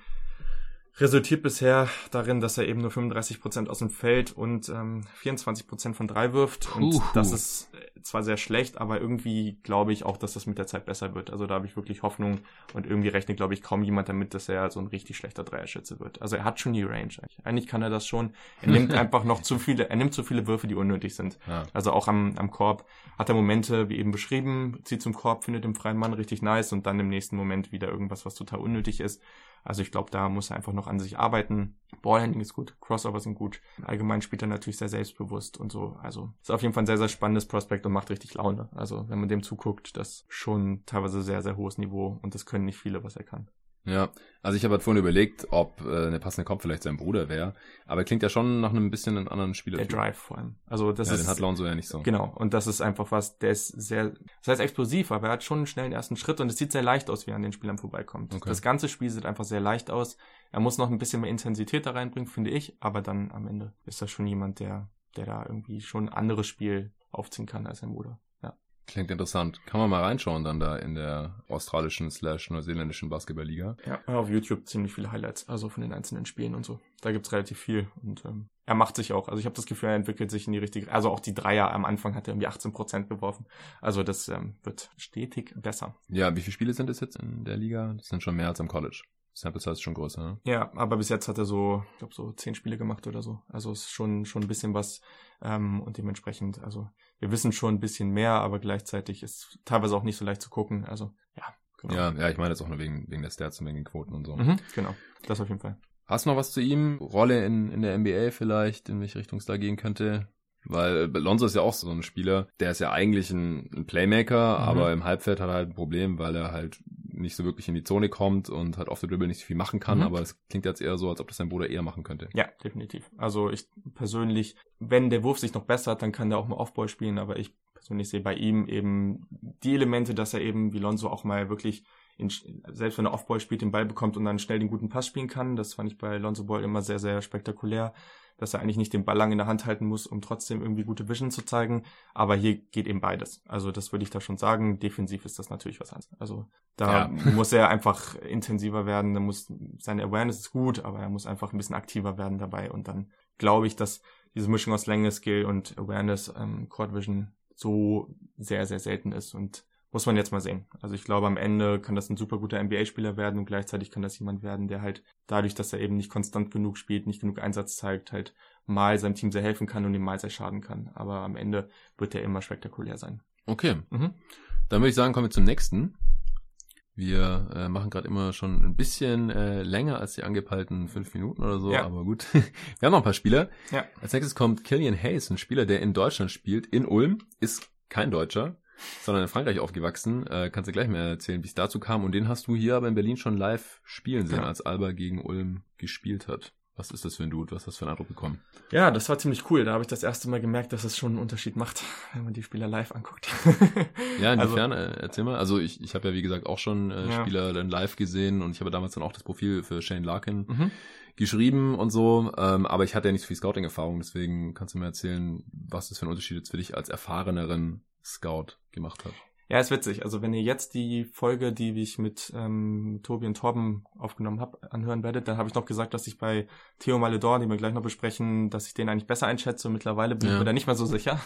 Speaker 2: resultiert bisher darin, dass er eben nur 35 Prozent aus dem Feld und ähm, 24 Prozent von drei wirft. Und Uhu. das ist äh, zwar sehr schlecht, aber irgendwie glaube ich auch, dass das mit der Zeit besser wird. Also da habe ich wirklich Hoffnung und irgendwie rechnet, glaube ich, kaum jemand damit, dass er so ein richtig schlechter Dreierschütze wird. Also er hat schon die Range. Eigentlich, eigentlich kann er das schon. Er nimmt einfach noch zu viele, er nimmt zu viele Würfe, die unnötig sind. Ja. Also auch am, am Korb hat er Momente, wie eben beschrieben, zieht zum Korb, findet den freien Mann richtig nice und dann im nächsten Moment wieder irgendwas, was total unnötig ist. Also ich glaube, da muss er einfach noch an sich arbeiten. Ballhandling ist gut, Crossover sind gut. Allgemein spielt er natürlich sehr selbstbewusst und so. Also ist auf jeden Fall ein sehr, sehr spannendes Prospekt und macht richtig Laune. Also wenn man dem zuguckt, das schon teilweise sehr, sehr hohes Niveau und das können nicht viele, was er kann.
Speaker 1: Ja, also ich habe halt vorhin überlegt, ob äh, eine passende Kopf vielleicht sein Bruder wäre, aber er klingt ja schon nach einem bisschen einen anderen Spieler.
Speaker 2: Der Drive vor allem. Also das
Speaker 1: ja,
Speaker 2: ist
Speaker 1: den hat Lonzo ja nicht so.
Speaker 2: Genau, und das ist einfach was, der ist sehr, das heißt explosiv, aber er hat schon einen schnellen ersten Schritt und es sieht sehr leicht aus, wie er an den Spielern vorbeikommt. Okay. Das ganze Spiel sieht einfach sehr leicht aus. Er muss noch ein bisschen mehr Intensität da reinbringen, finde ich, aber dann am Ende ist das schon jemand, der der da irgendwie schon ein anderes Spiel aufziehen kann als sein Bruder.
Speaker 1: Klingt interessant. Kann man mal reinschauen dann da in der australischen slash neuseeländischen Basketballliga.
Speaker 2: Ja, auf YouTube ziemlich viele Highlights, also von den einzelnen Spielen und so. Da gibt's relativ viel und ähm, er macht sich auch. Also ich habe das Gefühl, er entwickelt sich in die richtige, also auch die Dreier am Anfang hat er irgendwie 18 Prozent geworfen. Also das ähm, wird stetig besser.
Speaker 1: Ja, wie viele Spiele sind es jetzt in der Liga? Das sind schon mehr als am College. Sample Size ist schon größer, ne?
Speaker 2: Ja, aber bis jetzt hat er so, ich glaube, so zehn Spiele gemacht oder so. Also ist schon, schon ein bisschen was. Ähm, und dementsprechend, also wir wissen schon ein bisschen mehr, aber gleichzeitig ist teilweise auch nicht so leicht zu gucken. Also, ja,
Speaker 1: genau. Ja, ja, ich meine jetzt auch nur wegen, wegen der Stats und wegen den Quoten und so.
Speaker 2: Mhm, genau, das auf jeden Fall.
Speaker 1: Hast du noch was zu ihm? Rolle in, in der NBA vielleicht, in welche Richtung es da gehen könnte? Weil Lonzo ist ja auch so ein Spieler, der ist ja eigentlich ein, ein Playmaker, mhm. aber im Halbfeld hat er halt ein Problem, weil er halt nicht so wirklich in die Zone kommt und halt auf der Dribble nicht so viel machen kann, mhm. aber es klingt jetzt eher so, als ob das sein Bruder eher machen könnte.
Speaker 2: Ja, definitiv. Also ich persönlich, wenn der Wurf sich noch bessert, dann kann der auch mal Offball spielen, aber ich persönlich sehe bei ihm eben die Elemente, dass er eben wie Lonzo auch mal wirklich in, selbst wenn er Offball spielt, den Ball bekommt und dann schnell den guten Pass spielen kann. Das fand ich bei Lonzo Ball immer sehr, sehr spektakulär dass er eigentlich nicht den Ball lang in der Hand halten muss, um trotzdem irgendwie gute Vision zu zeigen. Aber hier geht eben beides. Also das würde ich da schon sagen. Defensiv ist das natürlich was anderes. Also da ja. muss er einfach intensiver werden. Da muss seine Awareness ist gut, aber er muss einfach ein bisschen aktiver werden dabei. Und dann glaube ich, dass diese Mischung aus Länge, Skill und Awareness, ähm, Court Vision so sehr, sehr selten ist und muss man jetzt mal sehen. Also ich glaube, am Ende kann das ein super guter NBA-Spieler werden und gleichzeitig kann das jemand werden, der halt dadurch, dass er eben nicht konstant genug spielt, nicht genug Einsatz zeigt, halt mal seinem Team sehr helfen kann und ihm mal sehr schaden kann. Aber am Ende wird er immer spektakulär sein.
Speaker 1: Okay. Mhm. Dann würde ich sagen, kommen wir zum nächsten. Wir äh, machen gerade immer schon ein bisschen äh, länger als die angepeilten fünf Minuten oder so, ja. aber gut. wir haben noch ein paar Spieler. Ja. Als nächstes kommt Killian Hayes, ein Spieler, der in Deutschland spielt, in Ulm, ist kein Deutscher, sondern in Frankreich aufgewachsen. Äh, kannst du gleich mehr erzählen, wie es dazu kam. Und den hast du hier aber in Berlin schon live spielen sehen, ja. als Alba gegen Ulm gespielt hat. Was ist das für ein Dude? Was hast du für einen Eindruck bekommen?
Speaker 2: Ja, das war ziemlich cool. Da habe ich das erste Mal gemerkt, dass es schon einen Unterschied macht, wenn man die Spieler live anguckt.
Speaker 1: ja, inwiefern? Also, äh, erzähl mal. Also ich, ich habe ja, wie gesagt, auch schon äh, ja. Spieler dann live gesehen und ich habe damals dann auch das Profil für Shane Larkin mhm. geschrieben und so. Ähm, aber ich hatte ja nicht so viel Scouting-Erfahrung, deswegen kannst du mir erzählen, was das für ein Unterschied jetzt für dich als erfahreneren Scout gemacht hat.
Speaker 2: Ja, ist witzig. Also wenn ihr jetzt die Folge, die ich mit ähm, Tobi und Torben aufgenommen habe, anhören werdet, dann habe ich noch gesagt, dass ich bei Theo Maledor, den wir gleich noch besprechen, dass ich den eigentlich besser einschätze. Mittlerweile bin ja. ich mir da nicht mehr so sicher.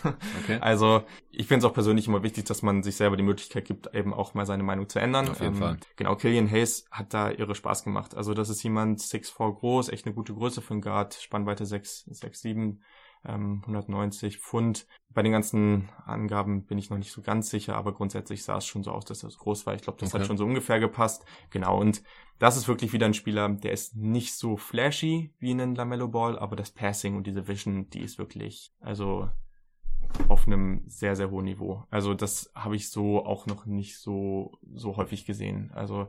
Speaker 2: Okay. Also ich finde es auch persönlich immer wichtig, dass man sich selber die Möglichkeit gibt, eben auch mal seine Meinung zu ändern.
Speaker 1: Auf jeden ähm, Fall.
Speaker 2: Genau, Killian Hayes hat da irre Spaß gemacht. Also das ist jemand 6'4 groß, echt eine gute Größe für einen Guard, Spannweite 6, 6, 7 ähm, 190 Pfund. Bei den ganzen Angaben bin ich noch nicht so ganz sicher, aber grundsätzlich sah es schon so aus, dass so groß war. Ich glaube, das okay. hat schon so ungefähr gepasst. Genau, und das ist wirklich wieder ein Spieler, der ist nicht so flashy wie ein Lamello Ball, aber das Passing und diese Vision, die ist wirklich, also auf einem sehr, sehr hohen Niveau. Also das habe ich so auch noch nicht so, so häufig gesehen. Also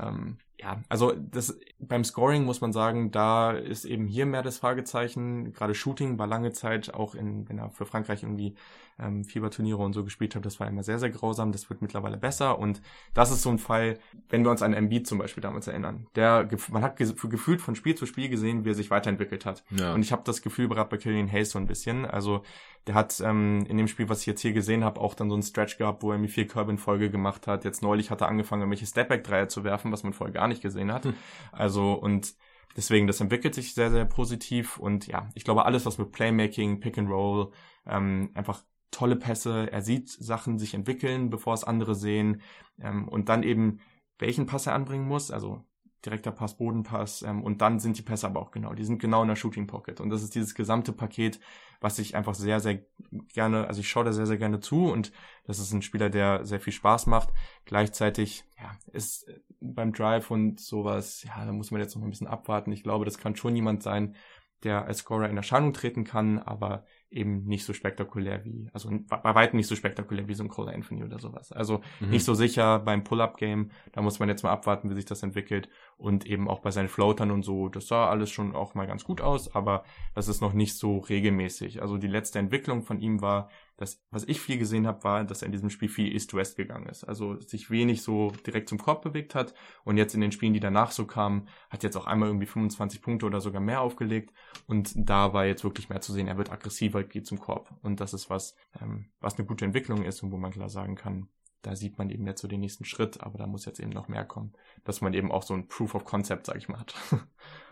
Speaker 2: ähm, ja, also das beim Scoring muss man sagen, da ist eben hier mehr das Fragezeichen. Gerade Shooting war lange Zeit auch in, wenn er für Frankreich irgendwie ähm, Fieberturniere und so gespielt hat, das war immer sehr, sehr grausam. Das wird mittlerweile besser und das ist so ein Fall, wenn wir uns an Embiid zum Beispiel damals erinnern. Der, man hat gefühlt von Spiel zu Spiel gesehen, wie er sich weiterentwickelt hat. Ja. Und ich habe das Gefühl gerade bei Killian Hayes so ein bisschen. Also der hat ähm, in dem Spiel, was ich jetzt hier gesehen habe, auch dann so einen Stretch gehabt, wo er mir vier Körbe in Folge gemacht hat. Jetzt neulich hat er angefangen, irgendwelche Stepback-Dreier zu werfen, was man vorher gar nicht nicht gesehen hat. Also und deswegen, das entwickelt sich sehr, sehr positiv und ja, ich glaube, alles, was mit Playmaking, Pick and Roll, ähm, einfach tolle Pässe, er sieht Sachen sich entwickeln, bevor es andere sehen ähm, und dann eben, welchen Pass er anbringen muss, also direkter Pass, Bodenpass ähm, und dann sind die Pässe aber auch genau, die sind genau in der Shooting Pocket und das ist dieses gesamte Paket, was ich einfach sehr, sehr gerne, also ich schaue da sehr, sehr gerne zu und das ist ein Spieler, der sehr viel Spaß macht. Gleichzeitig, ja, ist beim Drive und sowas, ja, da muss man jetzt noch ein bisschen abwarten. Ich glaube, das kann schon jemand sein, der als Scorer in Erscheinung treten kann, aber eben nicht so spektakulär wie, also bei weitem nicht so spektakulär wie so ein Cole Anthony oder sowas. Also mhm. nicht so sicher beim Pull-Up-Game. Da muss man jetzt mal abwarten, wie sich das entwickelt. Und eben auch bei seinen Floatern und so, das sah alles schon auch mal ganz gut aus, aber das ist noch nicht so regelmäßig. Also die letzte Entwicklung von ihm war, dass, was ich viel gesehen habe, war, dass er in diesem Spiel viel East-West gegangen ist. Also sich wenig so direkt zum Korb bewegt hat. Und jetzt in den Spielen, die danach so kamen, hat jetzt auch einmal irgendwie 25 Punkte oder sogar mehr aufgelegt. Und da war jetzt wirklich mehr zu sehen, er wird aggressiver, geht zum Korb. Und das ist was, ähm, was eine gute Entwicklung ist und wo man klar sagen kann, da sieht man eben jetzt so den nächsten Schritt, aber da muss jetzt eben noch mehr kommen, dass man eben auch so ein Proof of Concept, sag ich mal, hat.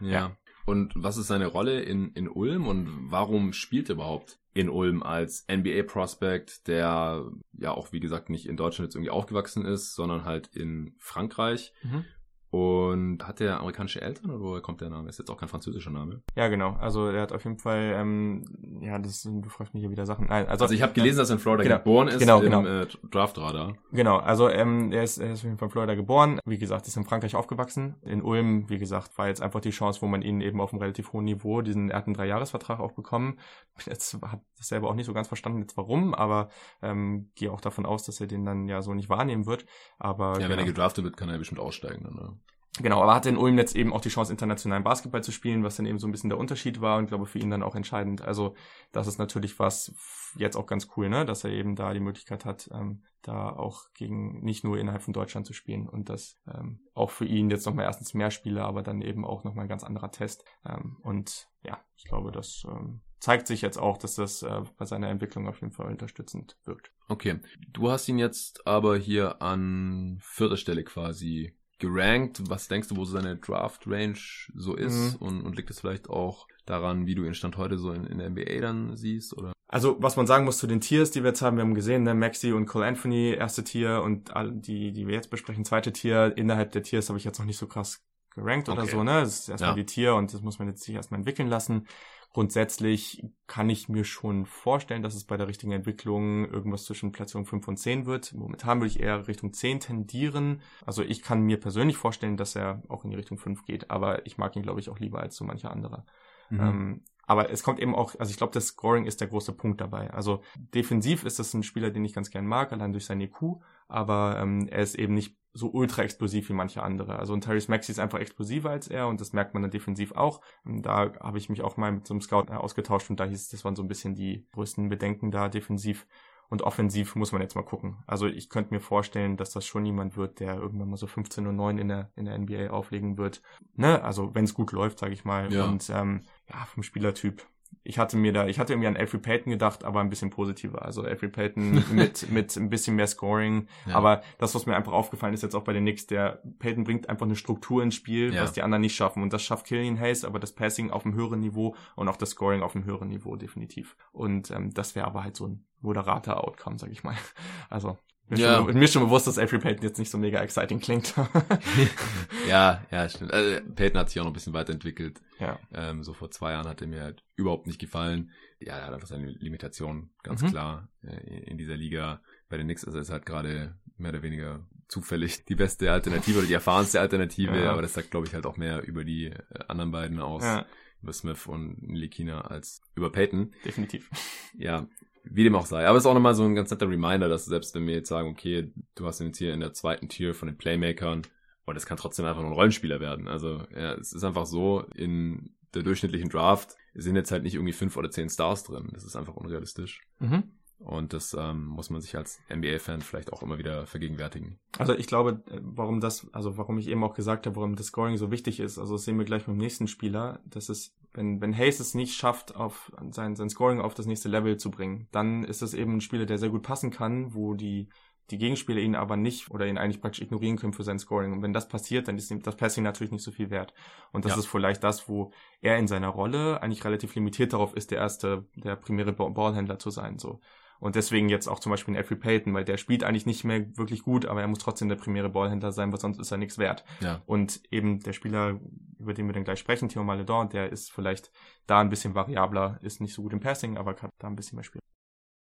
Speaker 1: ja. ja. Und was ist seine Rolle in, in Ulm und warum spielt er überhaupt in Ulm als NBA-Prospect, der ja auch, wie gesagt, nicht in Deutschland jetzt irgendwie aufgewachsen ist, sondern halt in Frankreich. Mhm. Und hat der amerikanische Eltern oder woher kommt der Name? Ist jetzt auch kein französischer Name.
Speaker 2: Ja, genau. Also er hat auf jeden Fall, ähm, ja, das du fragst mich ja wieder Sachen. Nein, also,
Speaker 1: also ich habe gelesen, dass er in Florida
Speaker 2: genau,
Speaker 1: geboren ist
Speaker 2: genau, genau. im
Speaker 1: äh, Draftradar.
Speaker 2: Genau, also ähm, er, ist, er ist in Florida geboren. Wie gesagt, ist in Frankreich aufgewachsen. In Ulm, wie gesagt, war jetzt einfach die Chance, wo man ihn eben auf einem relativ hohen Niveau, diesen, er hat einen Dreijahresvertrag auch bekommen. Jetzt habe das selber auch nicht so ganz verstanden jetzt warum, aber ähm, gehe auch davon aus, dass er den dann ja so nicht wahrnehmen wird. Aber
Speaker 1: ja, wenn er gedraftet wird, kann er bestimmt aussteigen. Dann, ne?
Speaker 2: Genau, aber hatte in Ulm jetzt eben auch die Chance, internationalen Basketball zu spielen, was dann eben so ein bisschen der Unterschied war und glaube für ihn dann auch entscheidend. Also das ist natürlich was jetzt auch ganz cool, ne, dass er eben da die Möglichkeit hat, ähm, da auch gegen nicht nur innerhalb von Deutschland zu spielen und das ähm, auch für ihn jetzt nochmal erstens mehr Spiele, aber dann eben auch nochmal ein ganz anderer Test. Ähm, und ja, ich glaube, das ähm, zeigt sich jetzt auch, dass das äh, bei seiner Entwicklung auf jeden Fall unterstützend wirkt.
Speaker 1: Okay, du hast ihn jetzt aber hier an vierter Stelle quasi gerankt. Was denkst du, wo seine Draft-Range so ist? Mhm. Und, und liegt es vielleicht auch daran, wie du ihn Stand heute so in, in der NBA dann siehst? Oder?
Speaker 2: Also, was man sagen muss zu den Tiers, die wir jetzt haben, wir haben gesehen, ne, Maxi und Cole Anthony, erste Tier und all die, die wir jetzt besprechen, zweite Tier. Innerhalb der Tiers habe ich jetzt noch nicht so krass gerankt okay. oder so, ne? Das ist erstmal ja. die Tier und das muss man jetzt sich erstmal entwickeln lassen. Grundsätzlich kann ich mir schon vorstellen, dass es bei der richtigen Entwicklung irgendwas zwischen Platzierung 5 und 10 wird. Momentan würde ich eher Richtung 10 tendieren. Also ich kann mir persönlich vorstellen, dass er auch in die Richtung 5 geht, aber ich mag ihn, glaube ich, auch lieber als so mancher anderer. Mhm. Ähm, aber es kommt eben auch, also ich glaube, das Scoring ist der große Punkt dabei. Also defensiv ist das ein Spieler, den ich ganz gern mag, allein durch sein EQ, aber ähm, er ist eben nicht so ultra explosiv wie manche andere. Also ein Tyrese Maxi ist einfach explosiver als er und das merkt man dann defensiv auch. Da habe ich mich auch mal mit so einem Scout äh, ausgetauscht und da hieß es, das waren so ein bisschen die größten Bedenken da defensiv. Und offensiv muss man jetzt mal gucken. Also ich könnte mir vorstellen, dass das schon jemand wird, der irgendwann mal so 15 und 9 in der, in der NBA auflegen wird. Ne? Also wenn es gut läuft, sage ich mal. Ja. Und ähm, ja, vom Spielertyp ich hatte mir da, ich hatte irgendwie an Alfred Payton gedacht, aber ein bisschen positiver. Also Alfred Payton mit, mit ein bisschen mehr Scoring. Ja. Aber das, was mir einfach aufgefallen ist jetzt auch bei den Knicks, der Payton bringt einfach eine Struktur ins Spiel, ja. was die anderen nicht schaffen. Und das schafft Killian Hayes, aber das Passing auf einem höheren Niveau und auch das Scoring auf einem höheren Niveau definitiv. Und ähm, das wäre aber halt so ein moderater Outcome, sag ich mal. Also mir, ja. schon, mir schon bewusst, dass Avery Payton jetzt nicht so mega exciting klingt.
Speaker 1: ja, ja, stimmt. Also, Payton hat sich auch noch ein bisschen weiterentwickelt. Ja. Ähm, so vor zwei Jahren hat er mir halt überhaupt nicht gefallen. Ja, er hat einfach seine Limitation, ganz mhm. klar, äh, in dieser Liga. Bei den Knicks ist er halt gerade mehr oder weniger zufällig die beste Alternative oder die erfahrenste Alternative, ja. aber das sagt, glaube ich, halt auch mehr über die äh, anderen beiden aus. Ja. Über Smith und Likina als über Payton.
Speaker 2: Definitiv.
Speaker 1: Ja, wie dem auch sei. Aber es ist auch nochmal so ein ganz netter Reminder, dass selbst wenn wir jetzt sagen, okay, du hast ihn jetzt hier in der zweiten Tier von den Playmakern, und es kann trotzdem einfach nur ein Rollenspieler werden. Also ja, es ist einfach so, in der durchschnittlichen Draft sind jetzt halt nicht irgendwie fünf oder zehn Stars drin. Das ist einfach unrealistisch. Mhm. Und das ähm, muss man sich als NBA-Fan vielleicht auch immer wieder vergegenwärtigen.
Speaker 2: Also ich glaube, äh, warum das, also warum ich eben auch gesagt habe, warum das Scoring so wichtig ist, also das sehen wir gleich beim nächsten Spieler, dass es, wenn, wenn Hayes es nicht schafft, auf sein, sein Scoring auf das nächste Level zu bringen, dann ist es eben ein Spieler, der sehr gut passen kann, wo die die Gegenspieler ihn aber nicht oder ihn eigentlich praktisch ignorieren können für sein Scoring. Und wenn das passiert, dann ist ihm das Passing natürlich nicht so viel wert. Und das ja. ist vielleicht das, wo er in seiner Rolle eigentlich relativ limitiert darauf ist, der erste, der primäre Ballhändler zu sein. So. Und deswegen jetzt auch zum Beispiel in Alfred Payton, weil der spielt eigentlich nicht mehr wirklich gut, aber er muss trotzdem der primäre Ballhändler sein, weil sonst ist er nichts wert. Ja. Und eben der Spieler, über den wir dann gleich sprechen, Theo Maledon, der ist vielleicht da ein bisschen variabler, ist nicht so gut im Passing, aber kann da ein bisschen mehr spielen.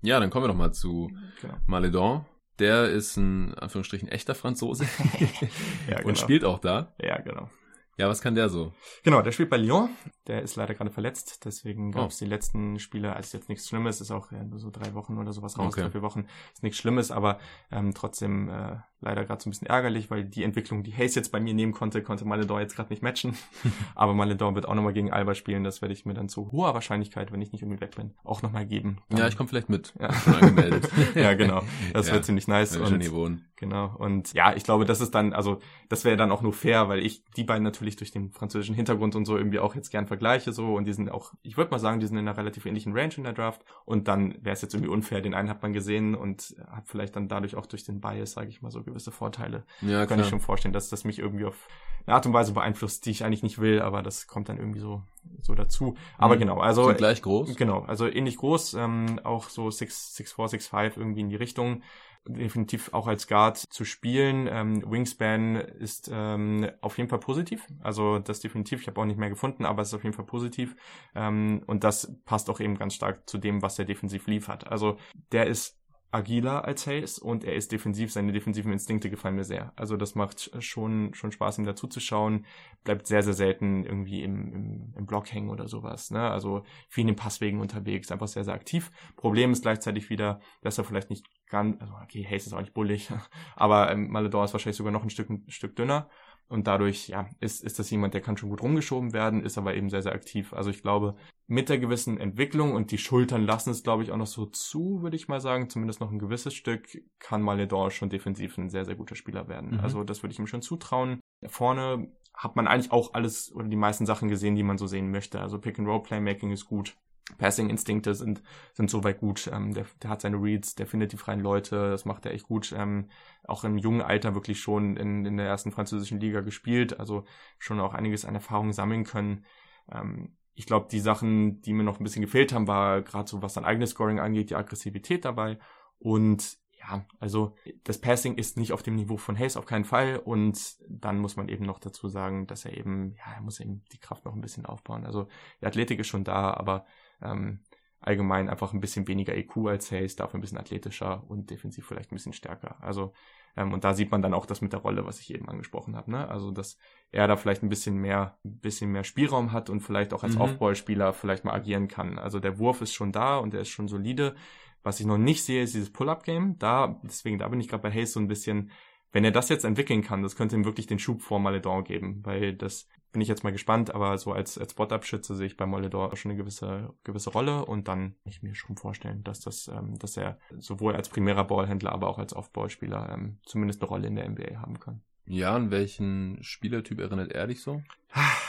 Speaker 1: Ja, dann kommen wir doch mal zu genau. Maledon. Der ist ein, Anführungsstrichen, echter Franzose. ja, genau. Und spielt auch da.
Speaker 2: Ja, genau.
Speaker 1: Ja, was kann der so?
Speaker 2: Genau, der spielt bei Lyon. Der ist leider gerade verletzt, deswegen gab es oh. die letzten Spiele, also jetzt nichts Schlimmes, ist auch ja, nur so drei Wochen oder sowas raus, okay. drei, vier Wochen, ist nichts Schlimmes, aber ähm, trotzdem äh, leider gerade so ein bisschen ärgerlich, weil die Entwicklung, die Hayes jetzt bei mir nehmen konnte, konnte Maledor jetzt gerade nicht matchen. aber Maledor wird auch nochmal gegen Alba spielen, das werde ich mir dann zu hoher Wahrscheinlichkeit, wenn ich nicht irgendwie weg bin, auch nochmal geben.
Speaker 1: Dann, ja, ich komme vielleicht mit.
Speaker 2: Ja. Schon angemeldet. ja, genau. Das ja, wird ziemlich nice. Und, hier wohnen. Genau. Und ja, ich glaube, das ist dann, also das wäre dann auch nur fair, weil ich die beiden natürlich durch den französischen Hintergrund und so irgendwie auch jetzt gern vergleiche so und die sind auch, ich würde mal sagen, die sind in einer relativ ähnlichen Range in der Draft und dann wäre es jetzt irgendwie unfair, den einen hat man gesehen und hat vielleicht dann dadurch auch durch den Bias, sage ich mal so, gewisse Vorteile. Ja, Kann ich schon vorstellen, dass das mich irgendwie auf eine Art und Weise beeinflusst, die ich eigentlich nicht will, aber das kommt dann irgendwie so so dazu. Aber mhm. genau, also
Speaker 1: sind gleich groß.
Speaker 2: Genau, also ähnlich groß, ähm, auch so 6 6 4 6 5 irgendwie in die Richtung definitiv auch als Guard zu spielen. Ähm, Wingspan ist ähm, auf jeden Fall positiv. Also das definitiv. Ich habe auch nicht mehr gefunden, aber es ist auf jeden Fall positiv. Ähm, und das passt auch eben ganz stark zu dem, was er defensiv liefert. Also der ist agiler als Hayes und er ist defensiv, seine defensiven Instinkte gefallen mir sehr. Also das macht schon, schon Spaß, ihm dazu zu schauen. Bleibt sehr, sehr selten irgendwie im, im, im Block hängen oder sowas. Ne? Also viel in den Passwegen unterwegs, einfach sehr, sehr aktiv. Problem ist gleichzeitig wieder, dass er vielleicht nicht ganz, also okay, Hayes ist auch nicht bullig, aber ähm, Maledor ist wahrscheinlich sogar noch ein Stück, ein Stück dünner. Und dadurch, ja, ist, ist das jemand, der kann schon gut rumgeschoben werden, ist aber eben sehr, sehr aktiv. Also ich glaube, mit der gewissen Entwicklung und die Schultern lassen es, glaube ich, auch noch so zu, würde ich mal sagen, zumindest noch ein gewisses Stück, kann Maledor schon defensiv ein sehr, sehr guter Spieler werden. Mhm. Also das würde ich ihm schon zutrauen. Vorne hat man eigentlich auch alles oder die meisten Sachen gesehen, die man so sehen möchte. Also Pick-and-Roll-Playmaking ist gut. Passing-Instinkte sind, sind soweit gut. Ähm, der, der hat seine Reads, der findet die freien Leute, das macht er echt gut. Ähm, auch im jungen Alter wirklich schon in, in der ersten französischen Liga gespielt, also schon auch einiges an Erfahrung sammeln können. Ähm, ich glaube, die Sachen, die mir noch ein bisschen gefehlt haben, war gerade so, was sein eigenes Scoring angeht, die Aggressivität dabei. Und ja, also das Passing ist nicht auf dem Niveau von Hayes auf keinen Fall. Und dann muss man eben noch dazu sagen, dass er eben, ja, er muss eben die Kraft noch ein bisschen aufbauen. Also die Athletik ist schon da, aber ähm, allgemein einfach ein bisschen weniger EQ als Hayes, dafür ein bisschen athletischer und defensiv vielleicht ein bisschen stärker. Also ähm, und da sieht man dann auch das mit der Rolle, was ich eben angesprochen habe. Ne? Also dass er da vielleicht ein bisschen mehr, ein bisschen mehr Spielraum hat und vielleicht auch als mhm. Aufballspieler vielleicht mal agieren kann. Also der Wurf ist schon da und er ist schon solide. Was ich noch nicht sehe, ist dieses Pull-up-Game. Da, deswegen, da bin ich gerade bei Hayes so ein bisschen, wenn er das jetzt entwickeln kann, das könnte ihm wirklich den Schub vor Maledon geben, weil das bin ich jetzt mal gespannt, aber so als, als Spot-Up-Schütze sehe ich bei Moledor schon eine gewisse, gewisse Rolle und dann kann ich mir schon vorstellen, dass das, ähm, dass er sowohl als primärer Ballhändler, aber auch als Off-Ball-Spieler ähm, zumindest eine Rolle in der NBA haben kann.
Speaker 1: Ja, an welchen Spielertyp erinnert er dich so?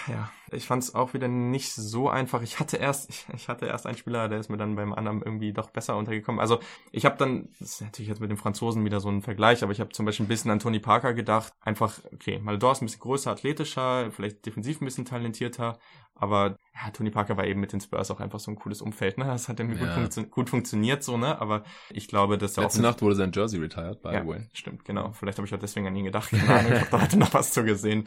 Speaker 2: Ja, ich fand es auch wieder nicht so einfach. Ich hatte erst, ich, ich, hatte erst einen Spieler, der ist mir dann beim anderen irgendwie doch besser untergekommen. Also ich habe dann, das ist natürlich jetzt mit den Franzosen wieder so ein Vergleich, aber ich habe zum Beispiel ein bisschen an Tony Parker gedacht. Einfach, okay, Maledor ist ein bisschen größer, athletischer, vielleicht defensiv ein bisschen talentierter, aber ja, Tony Parker war eben mit den Spurs auch einfach so ein cooles Umfeld, ne? Das hat irgendwie ja. gut, funktio gut, funktioniert so, ne? Aber ich glaube, dass
Speaker 1: er Letzte auch. Letzte Nacht wurde sein Jersey retired, by
Speaker 2: ja,
Speaker 1: the way.
Speaker 2: Stimmt, genau. Vielleicht habe ich auch deswegen an ihn gedacht. Keine Ahnung, ich habe da heute noch was zu gesehen.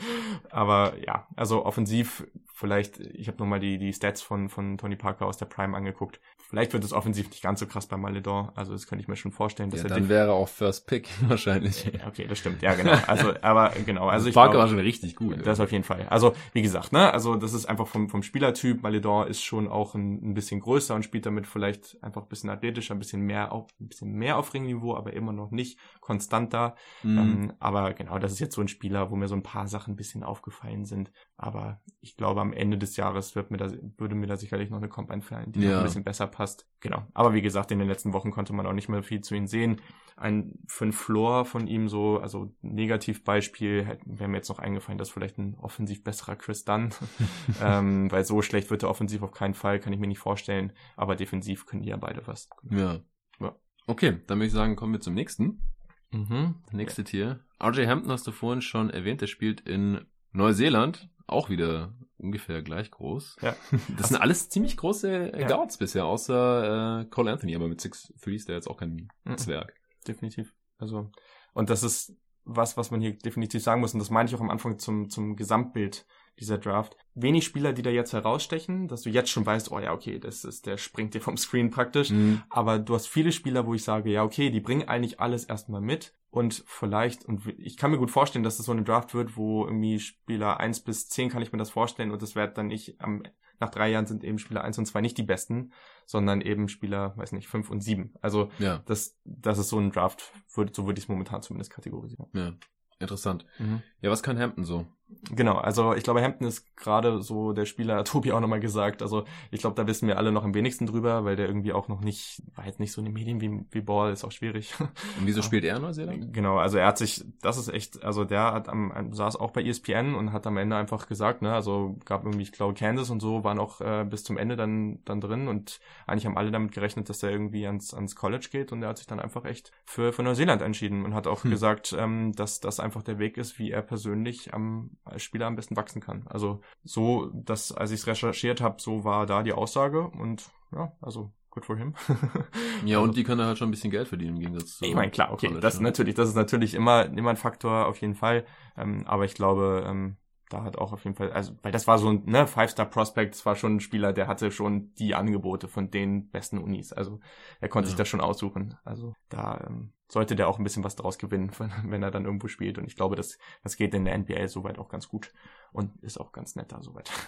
Speaker 2: Aber ja, also offensiv vielleicht, ich habe nochmal die, die Stats von, von Tony Parker aus der Prime angeguckt. Vielleicht wird es offensiv nicht ganz so krass bei Maledon. Also das könnte ich mir schon vorstellen.
Speaker 1: Dass ja, er dann wäre auch First Pick wahrscheinlich.
Speaker 2: Okay, das stimmt. Ja, genau. Also, aber genau. Also ich
Speaker 1: Parker glaub, war schon richtig gut.
Speaker 2: Das auf jeden Fall. Also wie gesagt, ne, also das ist einfach vom, vom Spielertyp. Maledon ist schon auch ein, ein bisschen größer und spielt damit vielleicht einfach ein bisschen athletischer, ein bisschen mehr auf, ein bisschen mehr auf Ringniveau, aber immer noch nicht konstant da. Mhm. Ähm, aber genau, das ist jetzt so ein Spieler, wo mir so ein paar Sachen ein bisschen aufgefallen sind. Aber ich glaube, am Ende des Jahres wird mir da, würde mir da sicherlich noch eine Comp einfallen, die ja. noch ein bisschen besser passt. Genau. Aber wie gesagt, in den letzten Wochen konnte man auch nicht mehr viel zu ihm sehen. Ein ein Floor von ihm so, also Negativbeispiel, wäre mir jetzt noch eingefallen, dass vielleicht ein offensiv besserer Chris Dunn, ähm, weil so schlecht wird er offensiv auf keinen Fall, kann ich mir nicht vorstellen. Aber defensiv können die ja beide was.
Speaker 1: Ja. ja. Okay, dann würde ich sagen, kommen wir zum nächsten. Mhm. Nächste Tier. RJ Hampton hast du vorhin schon erwähnt, der spielt in Neuseeland auch wieder ungefähr gleich groß. Ja. Das sind alles ziemlich große ja. Guards bisher, außer äh, Cole Anthony, aber mit Six Threes der jetzt auch kein mhm. Zwerg.
Speaker 2: Definitiv. Also, und das ist was, was man hier definitiv sagen muss, und das meine ich auch am Anfang zum, zum Gesamtbild dieser Draft. Wenig Spieler, die da jetzt herausstechen, dass du jetzt schon weißt, oh ja, okay, das ist, der springt dir vom Screen praktisch. Mhm. Aber du hast viele Spieler, wo ich sage, ja, okay, die bringen eigentlich alles erstmal mit. Und vielleicht, und ich kann mir gut vorstellen, dass das so eine Draft wird, wo irgendwie Spieler eins bis zehn kann ich mir das vorstellen und das wird dann nicht am nach drei Jahren sind eben Spieler eins und zwei nicht die besten, sondern eben Spieler, weiß nicht, fünf und sieben. Also ja. das, das ist so ein Draft, so würde ich es momentan zumindest kategorisieren.
Speaker 1: Ja, interessant. Mhm. Ja, was kann Hampton so?
Speaker 2: Genau, also ich glaube, Hampton ist gerade so der Spieler, hat Tobi auch nochmal gesagt. Also ich glaube, da wissen wir alle noch am wenigsten drüber, weil der irgendwie auch noch nicht, war jetzt nicht so in den Medien wie, wie Ball, ist auch schwierig. Und
Speaker 1: wieso spielt er in Neuseeland?
Speaker 2: Genau, also er hat sich, das ist echt, also der hat am, saß auch bei ESPN und hat am Ende einfach gesagt, ne, also gab irgendwie, ich glaube, Kansas und so waren auch äh, bis zum Ende dann, dann drin und eigentlich haben alle damit gerechnet, dass er irgendwie ans, ans College geht und er hat sich dann einfach echt für, für Neuseeland entschieden und hat auch hm. gesagt, ähm, dass das einfach der Weg ist, wie er persönlich am als Spieler am besten wachsen kann. Also so, dass als ich es recherchiert habe, so war da die Aussage und ja, also good for him.
Speaker 1: ja, und die können halt schon ein bisschen Geld verdienen im Gegensatz zu.
Speaker 2: Ich meine, klar, okay, College, das ne? natürlich, das ist natürlich immer, immer ein Faktor auf jeden Fall. Ähm, aber ich glaube, ähm, da hat auch auf jeden Fall, also, weil das war so ein, ne, Five-Star-Prospect, das war schon ein Spieler, der hatte schon die Angebote von den besten Unis. Also er konnte ja. sich das schon aussuchen. Also da ähm, sollte der auch ein bisschen was draus gewinnen, wenn er dann irgendwo spielt. Und ich glaube, das, das geht in der NBL soweit auch ganz gut und ist auch ganz nett da soweit.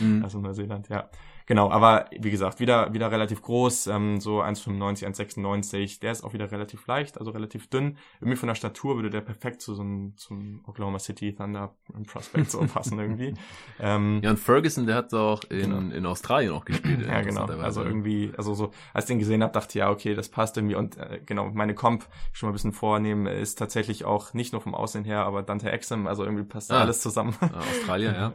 Speaker 2: Mhm. Also Neuseeland, ja. Genau, aber wie gesagt, wieder, wieder relativ groß, ähm, so 1,95, 1,96. Der ist auch wieder relativ leicht, also relativ dünn. Irgendwie von der Statur würde der perfekt zu so einem, zum Oklahoma City Thunder Prospect so passen irgendwie.
Speaker 1: Ähm, ja, und Ferguson, der hat auch in, genau. in Australien auch gespielt.
Speaker 2: ja, genau. Also irgendwie, also so, als ich den gesehen habe, dachte ich, ja, okay, das passt irgendwie. Und äh, genau, meine Comp, schon mal ein bisschen vornehmen, ist tatsächlich auch nicht nur vom Aussehen her, aber Dante Exum, also irgendwie passt ah. alles zusammen.
Speaker 1: Ah, Australier, ja.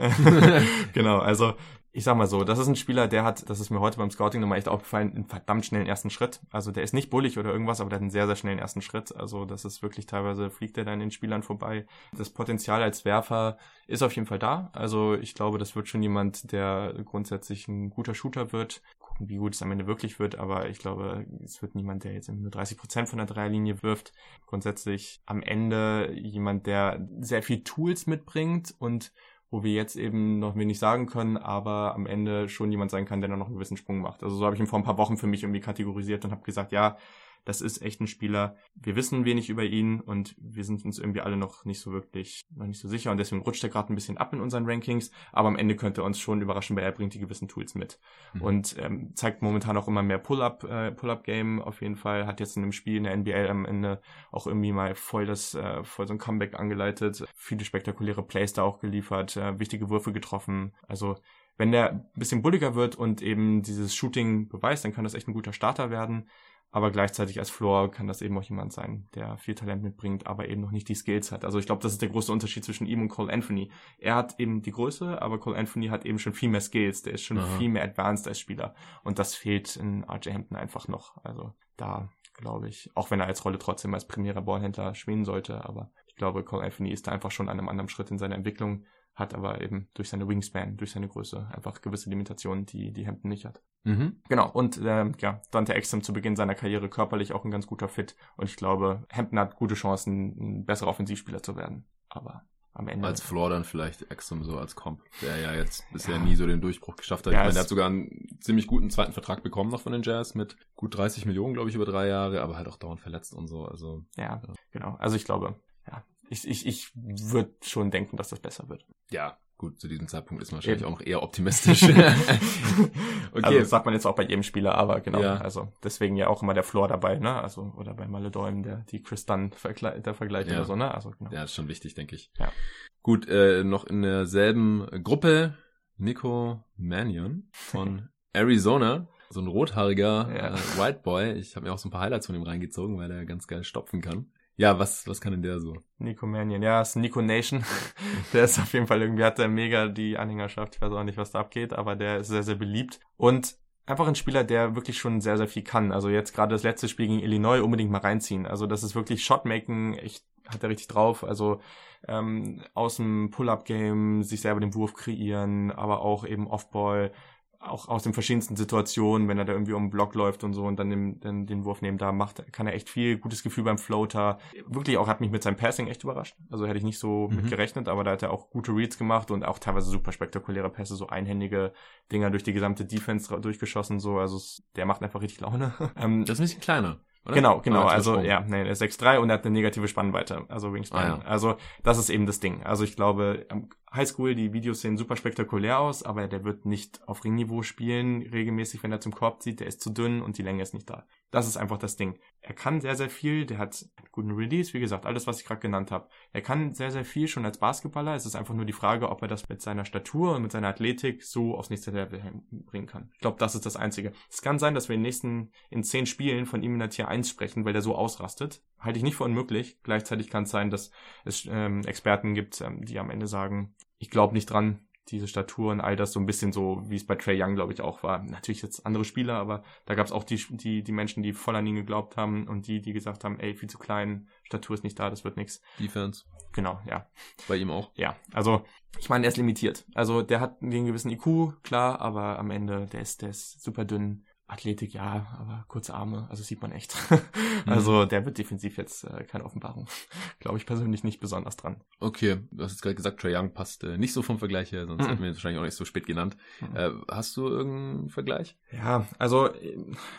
Speaker 2: genau, also ich sag mal so, das ist ein Spieler, der hat, das ist mir heute beim Scouting nochmal echt aufgefallen, einen verdammt schnellen ersten Schritt. Also der ist nicht bullig oder irgendwas, aber der hat einen sehr, sehr schnellen ersten Schritt. Also das ist wirklich teilweise fliegt er dann den Spielern vorbei. Das Potenzial als Werfer ist auf jeden Fall da. Also ich glaube, das wird schon jemand, der grundsätzlich ein guter Shooter wird. Gucken, wie gut es am Ende wirklich wird, aber ich glaube, es wird niemand, der jetzt nur 30 Prozent von der Dreierlinie wirft. Grundsätzlich am Ende jemand, der sehr viel Tools mitbringt und wo wir jetzt eben noch wenig sagen können, aber am Ende schon jemand sein kann, der dann noch einen gewissen Sprung macht. Also so habe ich ihn vor ein paar Wochen für mich irgendwie kategorisiert und habe gesagt, ja, das ist echt ein Spieler. Wir wissen wenig über ihn und wir sind uns irgendwie alle noch nicht so wirklich, noch nicht so sicher und deswegen rutscht er gerade ein bisschen ab in unseren Rankings, aber am Ende könnte er uns schon überraschen, weil er bringt die gewissen Tools mit mhm. und ähm, zeigt momentan auch immer mehr Pull-up, äh, Pull-up-Game auf jeden Fall, hat jetzt in einem Spiel in der NBA am Ende auch irgendwie mal voll das, äh, voll so ein Comeback angeleitet, viele spektakuläre Plays da auch geliefert, äh, wichtige Würfe getroffen, also wenn der ein bisschen bulliger wird und eben dieses Shooting beweist, dann kann das echt ein guter Starter werden. Aber gleichzeitig als Floor kann das eben auch jemand sein, der viel Talent mitbringt, aber eben noch nicht die Skills hat. Also ich glaube, das ist der große Unterschied zwischen ihm und Cole Anthony. Er hat eben die Größe, aber Cole Anthony hat eben schon viel mehr Skills. Der ist schon Aha. viel mehr advanced als Spieler. Und das fehlt in RJ Hampton einfach noch. Also da glaube ich, auch wenn er als Rolle trotzdem als primärer Ballhändler schwingen sollte, aber ich glaube, Cole Anthony ist da einfach schon an einem anderen Schritt in seiner Entwicklung hat aber eben durch seine Wingspan, durch seine Größe einfach gewisse Limitationen, die die Hampton nicht hat. Mhm. Genau, und ähm, ja, Dante Exum zu Beginn seiner Karriere körperlich auch ein ganz guter Fit und ich glaube, Hampton hat gute Chancen, ein besserer Offensivspieler zu werden. Aber am Ende.
Speaker 1: Als Floor dann vielleicht Exum so als Comp, der ja jetzt bisher ja. nie so den Durchbruch geschafft hat. Ja, ich meine, der hat sogar einen ziemlich guten zweiten Vertrag bekommen noch von den Jazz mit gut 30 Millionen, glaube ich, über drei Jahre, aber halt auch dauernd verletzt und so. Also
Speaker 2: ja, ja. genau. Also ich glaube, ja, ich, ich, ich würde schon denken, dass das besser wird.
Speaker 1: Ja, gut, zu diesem Zeitpunkt ist man wahrscheinlich Eben. auch noch eher optimistisch.
Speaker 2: okay. Also das sagt man jetzt auch bei jedem Spieler, aber genau, ja. also deswegen ja auch immer der Floor dabei, ne? Also, oder bei Maledolm, der die Chris Dunn Vergle der Vergleich ja. oder so, ne? Also
Speaker 1: genau. Ja, ist schon wichtig, denke ich. Ja. Gut, äh, noch in derselben Gruppe Nico Mannion von Arizona. So ein rothaariger ja. äh, White Boy. Ich habe mir auch so ein paar Highlights von ihm reingezogen, weil er ganz geil stopfen kann. Ja, was, was kann denn der so?
Speaker 2: Nico Mannion, ja, ist Nico Nation. der ist auf jeden Fall irgendwie, hat der mega die Anhängerschaft. Ich weiß auch nicht, was da abgeht, aber der ist sehr, sehr beliebt. Und einfach ein Spieler, der wirklich schon sehr, sehr viel kann. Also jetzt gerade das letzte Spiel gegen Illinois unbedingt mal reinziehen. Also das ist wirklich Shotmaking, echt, hat er richtig drauf. Also ähm, aus dem Pull-Up-Game sich selber den Wurf kreieren, aber auch eben Off-Ball auch aus den verschiedensten Situationen, wenn er da irgendwie um den Block läuft und so und dann den, den, den Wurf nehmen, da macht, kann er echt viel gutes Gefühl beim Floater. Wirklich auch hat mich mit seinem Passing echt überrascht. Also hätte ich nicht so mhm. mit gerechnet, aber da hat er auch gute Reads gemacht und auch teilweise super spektakuläre Pässe, so einhändige Dinger durch die gesamte Defense durchgeschossen, so. Also der macht einfach richtig Laune.
Speaker 1: Ähm, das ist ein bisschen kleiner.
Speaker 2: Oder? Genau, genau. Also ja, nee, er ist 6'3 und er hat eine negative Spannweite, also Wingspan. Ah, ja. Also das ist eben das Ding. Also ich glaube, Highschool, die Videos sehen super spektakulär aus, aber der wird nicht auf Ringniveau spielen, regelmäßig, wenn er zum Korb zieht, der ist zu dünn und die Länge ist nicht da. Das ist einfach das Ding. Er kann sehr, sehr viel, der hat einen guten Release, wie gesagt, alles, was ich gerade genannt habe. Er kann sehr, sehr viel schon als Basketballer. Es ist einfach nur die Frage, ob er das mit seiner Statur und mit seiner Athletik so aufs nächste Level bringen kann. Ich glaube, das ist das Einzige. Es kann sein, dass wir in den nächsten, in zehn Spielen von ihm in der Tier 1 sprechen, weil der so ausrastet. Halte ich nicht für unmöglich. Gleichzeitig kann es sein, dass es ähm, Experten gibt, ähm, die am Ende sagen, ich glaube nicht dran, diese Statur und all das so ein bisschen so, wie es bei Trey Young, glaube ich, auch war. Natürlich jetzt andere Spieler, aber da gab es auch die, die, die Menschen, die voll an ihn geglaubt haben und die, die gesagt haben, ey, viel zu klein, Statur ist nicht da, das wird nichts.
Speaker 1: Defense.
Speaker 2: Genau, ja.
Speaker 1: Bei ihm auch.
Speaker 2: Ja, also ich meine, er ist limitiert. Also der hat einen gewissen IQ, klar, aber am Ende, der ist, der ist super dünn. Athletik, ja, aber kurze Arme, also sieht man echt. also der wird defensiv jetzt äh, keine Offenbarung. Glaube ich persönlich nicht besonders dran.
Speaker 1: Okay, du hast jetzt gerade gesagt, Trae Young passt äh, nicht so vom Vergleich her, sonst mhm. hätten wir ihn wahrscheinlich auch nicht so spät genannt. Mhm. Äh, hast du irgendeinen Vergleich?
Speaker 2: Ja, also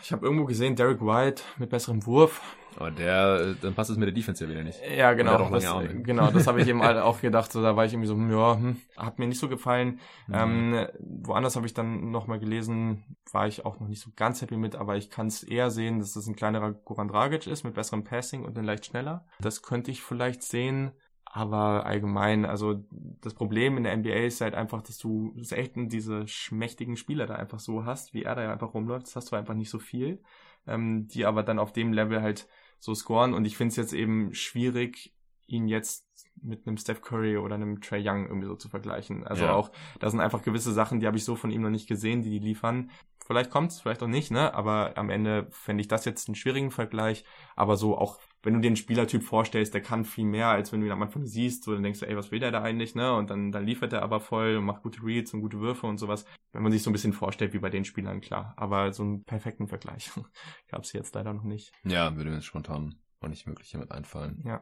Speaker 2: ich habe irgendwo gesehen, Derek White mit besserem Wurf.
Speaker 1: Aber der, dann passt es mit der Defense ja wieder nicht.
Speaker 2: Ja, genau. Das, genau, das habe ich eben halt auch gedacht. So, da war ich irgendwie so, ja, hm, hat mir nicht so gefallen. Mhm. Ähm, woanders habe ich dann nochmal gelesen, war ich auch noch nicht so ganz happy mit, aber ich kann es eher sehen, dass das ein kleinerer Goran Dragic ist mit besserem Passing und dann leicht schneller. Das könnte ich vielleicht sehen. Aber allgemein, also das Problem in der NBA ist halt einfach, dass du selten diese schmächtigen Spieler da einfach so hast, wie er da einfach rumläuft. Das hast du einfach nicht so viel, ähm, die aber dann auf dem Level halt so scoren. Und ich finde es jetzt eben schwierig, ihn jetzt mit einem Steph Curry oder einem Trey Young irgendwie so zu vergleichen. Also ja. auch, da sind einfach gewisse Sachen, die habe ich so von ihm noch nicht gesehen, die die liefern. Vielleicht kommt's, vielleicht auch nicht, ne? Aber am Ende fände ich das jetzt einen schwierigen Vergleich. Aber so auch, wenn du dir einen Spielertyp vorstellst, der kann viel mehr, als wenn du ihn am Anfang siehst, so dann denkst du, ey, was will der da eigentlich, ne? Und dann, dann liefert er aber voll und macht gute Reads und gute Würfe und sowas. Wenn man sich so ein bisschen vorstellt, wie bei den Spielern, klar. Aber so einen perfekten Vergleich gab's jetzt leider noch nicht.
Speaker 1: Ja, würde mir spontan auch nicht möglich damit einfallen.
Speaker 2: Ja.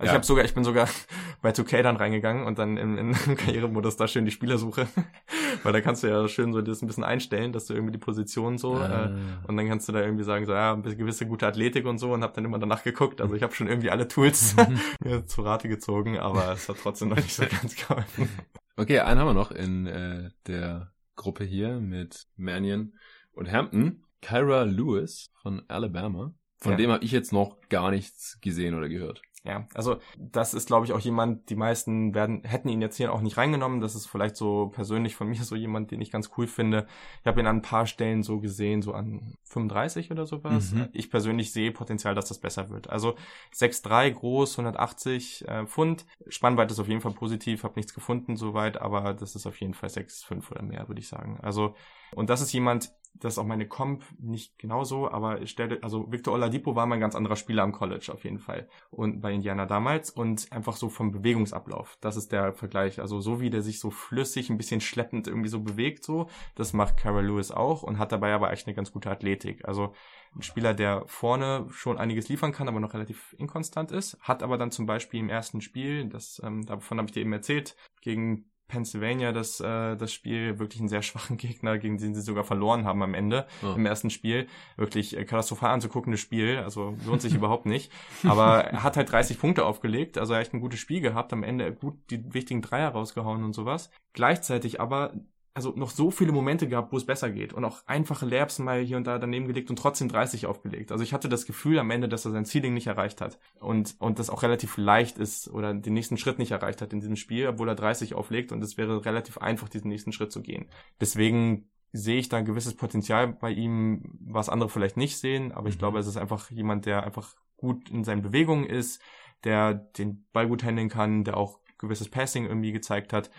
Speaker 2: Also ja. ich habe sogar, ich bin sogar bei 2K dann reingegangen und dann im, im Karrieremodus da schön die Spielersuche, weil da kannst du ja schön so das ein bisschen einstellen, dass du irgendwie die Position so ah. äh, und dann kannst du da irgendwie sagen so ja eine gewisse gute Athletik und so und habe dann immer danach geguckt. Also ich habe schon irgendwie alle Tools mir zu Rate gezogen, aber es hat trotzdem noch nicht so ganz geholfen.
Speaker 1: Okay, einen haben wir noch in äh, der Gruppe hier mit Mannion und Hampton. Kyra Lewis von Alabama. Von ja. dem habe ich jetzt noch gar nichts gesehen oder gehört.
Speaker 2: Ja, also das ist, glaube ich, auch jemand, die meisten werden, hätten ihn jetzt hier auch nicht reingenommen. Das ist vielleicht so persönlich von mir so jemand, den ich ganz cool finde. Ich habe ihn an ein paar Stellen so gesehen, so an 35 oder sowas. Mhm. Ich persönlich sehe Potenzial, dass das besser wird. Also 6'3 groß, 180 äh, Pfund. Spannweite ist auf jeden Fall positiv, habe nichts gefunden soweit, aber das ist auf jeden Fall 6'5 oder mehr, würde ich sagen. Also, und das ist jemand, das ist auch meine Comp nicht genauso, aber ich stelle, also Victor Oladipo war mal ein ganz anderer Spieler am College auf jeden Fall und bei Indiana damals und einfach so vom Bewegungsablauf. Das ist der Vergleich. Also so wie der sich so flüssig, ein bisschen schleppend irgendwie so bewegt so, das macht Carol Lewis auch und hat dabei aber eigentlich eine ganz gute Athletik. Also ein Spieler, der vorne schon einiges liefern kann, aber noch relativ inkonstant ist, hat aber dann zum Beispiel im ersten Spiel, das ähm, davon habe ich dir eben erzählt, gegen Pennsylvania das, äh, das Spiel wirklich einen sehr schwachen Gegner, gegen den sie sogar verloren haben am Ende oh. im ersten Spiel. Wirklich äh, katastrophal anzuguckendes Spiel, also lohnt sich überhaupt nicht. Aber er hat halt 30 Punkte aufgelegt, also echt ein gutes Spiel gehabt, am Ende gut die wichtigen Dreier rausgehauen und sowas. Gleichzeitig aber also noch so viele Momente gehabt, wo es besser geht und auch einfache Labs mal hier und da daneben gelegt und trotzdem 30 aufgelegt. Also ich hatte das Gefühl am Ende, dass er sein Ceiling nicht erreicht hat und und das auch relativ leicht ist oder den nächsten Schritt nicht erreicht hat in diesem Spiel, obwohl er 30 auflegt und es wäre relativ einfach diesen nächsten Schritt zu gehen. Deswegen sehe ich da ein gewisses Potenzial bei ihm, was andere vielleicht nicht sehen, aber ich mhm. glaube, es ist einfach jemand, der einfach gut in seinen Bewegungen ist, der den Ball gut handeln kann, der auch gewisses Passing irgendwie gezeigt hat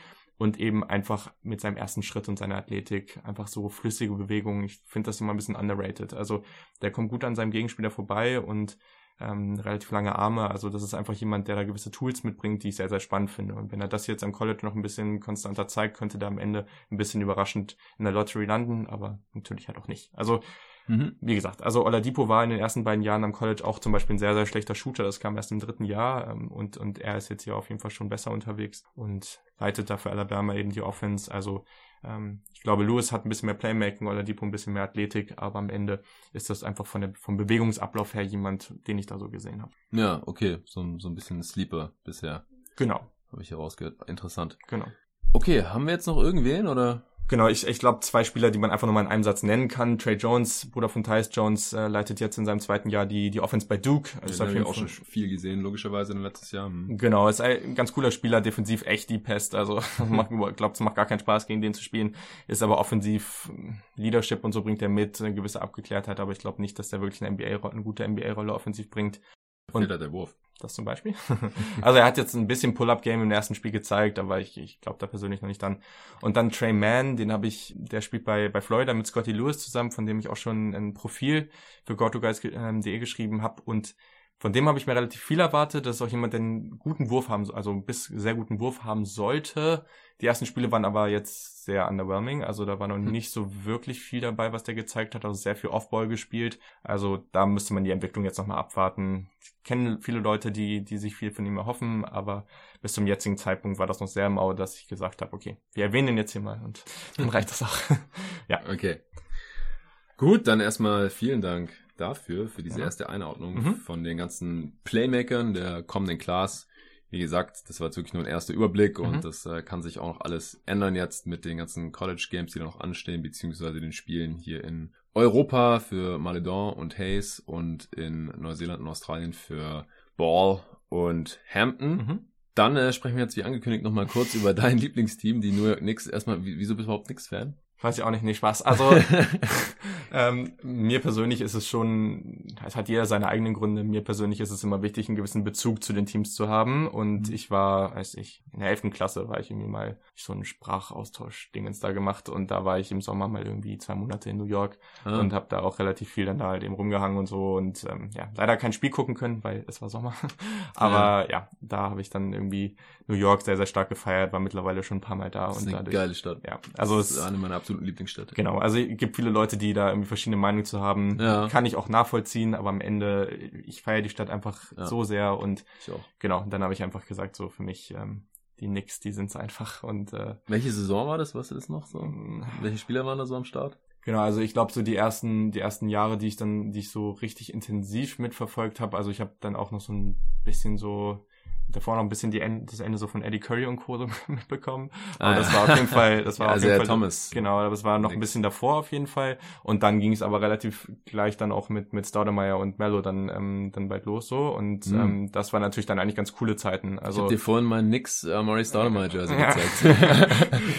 Speaker 2: und eben einfach mit seinem ersten Schritt und seiner Athletik einfach so flüssige Bewegungen. Ich finde das immer ein bisschen underrated. Also der kommt gut an seinem Gegenspieler vorbei und ähm, relativ lange Arme. Also das ist einfach jemand, der da gewisse Tools mitbringt, die ich sehr, sehr spannend finde. Und wenn er das jetzt am College noch ein bisschen konstanter zeigt, könnte der am Ende ein bisschen überraschend in der Lottery landen, aber natürlich halt auch nicht. Also Mhm. Wie gesagt, also Oladipo war in den ersten beiden Jahren am College auch zum Beispiel ein sehr, sehr schlechter Shooter. Das kam erst im dritten Jahr ähm, und, und er ist jetzt hier auf jeden Fall schon besser unterwegs und leitet dafür Alabama eben die Offense. Also ähm, ich glaube, Lewis hat ein bisschen mehr Playmaking, Oladipo ein bisschen mehr Athletik, aber am Ende ist das einfach von der, vom Bewegungsablauf her jemand, den ich da so gesehen habe.
Speaker 1: Ja, okay, so, so ein bisschen Sleeper bisher.
Speaker 2: Genau.
Speaker 1: Habe ich herausgehört. Interessant.
Speaker 2: Genau.
Speaker 1: Okay, haben wir jetzt noch irgendwen oder?
Speaker 2: Genau, ich, ich glaube, zwei Spieler, die man einfach nochmal in einem Satz nennen kann. Trey Jones, Bruder von Tyus Jones, äh, leitet jetzt in seinem zweiten Jahr die, die Offense bei Duke.
Speaker 1: Das ja, habe ich auch schon viel gesehen, logischerweise in letztes Jahr. Hm.
Speaker 2: Genau, ist ein ganz cooler Spieler, defensiv echt die Pest. Also ich glaube, es macht gar keinen Spaß, gegen den zu spielen. Ist aber offensiv Leadership und so bringt er mit, eine gewisse Abgeklärtheit, aber ich glaube nicht, dass der wirklich eine NBA, eine gute NBA-Rolle offensiv bringt.
Speaker 1: Und Fehlt der Wurf.
Speaker 2: Das zum Beispiel. also er hat jetzt ein bisschen Pull-Up-Game im ersten Spiel gezeigt, aber ich, ich glaube da persönlich noch nicht dran. Und dann Trey Mann, den habe ich, der spielt bei, bei Florida mit Scotty Lewis zusammen, von dem ich auch schon ein Profil für GoToGuys.de ähm, geschrieben habe. Und von dem habe ich mir relativ viel erwartet. Das ist auch jemand, einen guten Wurf haben, also einen bis sehr guten Wurf haben sollte. Die ersten Spiele waren aber jetzt sehr underwhelming. Also da war noch hm. nicht so wirklich viel dabei, was der gezeigt hat. Also sehr viel Offball gespielt. Also da müsste man die Entwicklung jetzt nochmal abwarten. Ich kenne viele Leute, die, die sich viel von ihm erhoffen, aber bis zum jetzigen Zeitpunkt war das noch sehr im Auge, dass ich gesagt habe, okay, wir erwähnen ihn jetzt hier mal und dann reicht das auch.
Speaker 1: ja. Okay. Gut, dann erstmal vielen Dank dafür, für diese ja. erste Einordnung mhm. von den ganzen Playmakern der kommenden Class. Wie gesagt, das war jetzt wirklich nur ein erster Überblick mhm. und das äh, kann sich auch noch alles ändern jetzt mit den ganzen College Games, die da noch anstehen, beziehungsweise den Spielen hier in Europa für Maledon und Hayes und in Neuseeland und Australien für Ball und Hampton. Mhm. Dann äh, sprechen wir jetzt wie angekündigt nochmal kurz über dein Lieblingsteam, die New York Knicks. Erstmal, wieso bist du überhaupt Knicks-Fan?
Speaker 2: Weiß ich auch nicht, nee, Spaß. Also ähm, mir persönlich ist es schon, es hat jeder seine eigenen Gründe. Mir persönlich ist es immer wichtig, einen gewissen Bezug zu den Teams zu haben. Und mhm. ich war, weiß ich, in der elften Klasse war ich irgendwie mal so einen Sprachaustausch-Dingens da gemacht und da war ich im Sommer mal irgendwie zwei Monate in New York ah. und habe da auch relativ viel dann da halt eben rumgehangen und so und ähm, ja, leider kein Spiel gucken können, weil es war Sommer. Aber ja, ja da habe ich dann irgendwie New York sehr, sehr stark gefeiert, war mittlerweile schon ein paar Mal da.
Speaker 1: Das ist
Speaker 2: und
Speaker 1: eine
Speaker 2: dadurch,
Speaker 1: geile Stadt.
Speaker 2: Ja,
Speaker 1: also das ist eine meiner absoluten Lieblingsstädte.
Speaker 2: Genau, also es gibt viele Leute, die da irgendwie verschiedene Meinungen zu haben. Ja. Kann ich auch nachvollziehen, aber am Ende, ich feiere die Stadt einfach ja. so sehr und genau, dann habe ich einfach gesagt, so für mich, ähm, die Knicks, die sind's einfach und äh,
Speaker 1: Welche Saison war das? Was ist noch so? Mm. Welche Spieler waren da so am Start?
Speaker 2: Genau, also ich glaube so die ersten die ersten Jahre, die ich dann die ich so richtig intensiv mitverfolgt habe, also ich habe dann auch noch so ein bisschen so davor noch ein bisschen die End, das Ende so von Eddie Curry und Co. mitbekommen. Aber ah, das war auf jeden Fall, das war ja, auf jeden Fall,
Speaker 1: Thomas.
Speaker 2: Genau, aber es war noch Nix. ein bisschen davor auf jeden Fall. Und dann ging es aber relativ gleich dann auch mit, mit Staudemeyer und Mello dann, ähm, dann bald los so. Und mhm. ähm, das war natürlich dann eigentlich ganz coole Zeiten. Also,
Speaker 1: ich hab dir vorhin meinen Nix äh, Murray Staudemeyer Jersey gezeigt.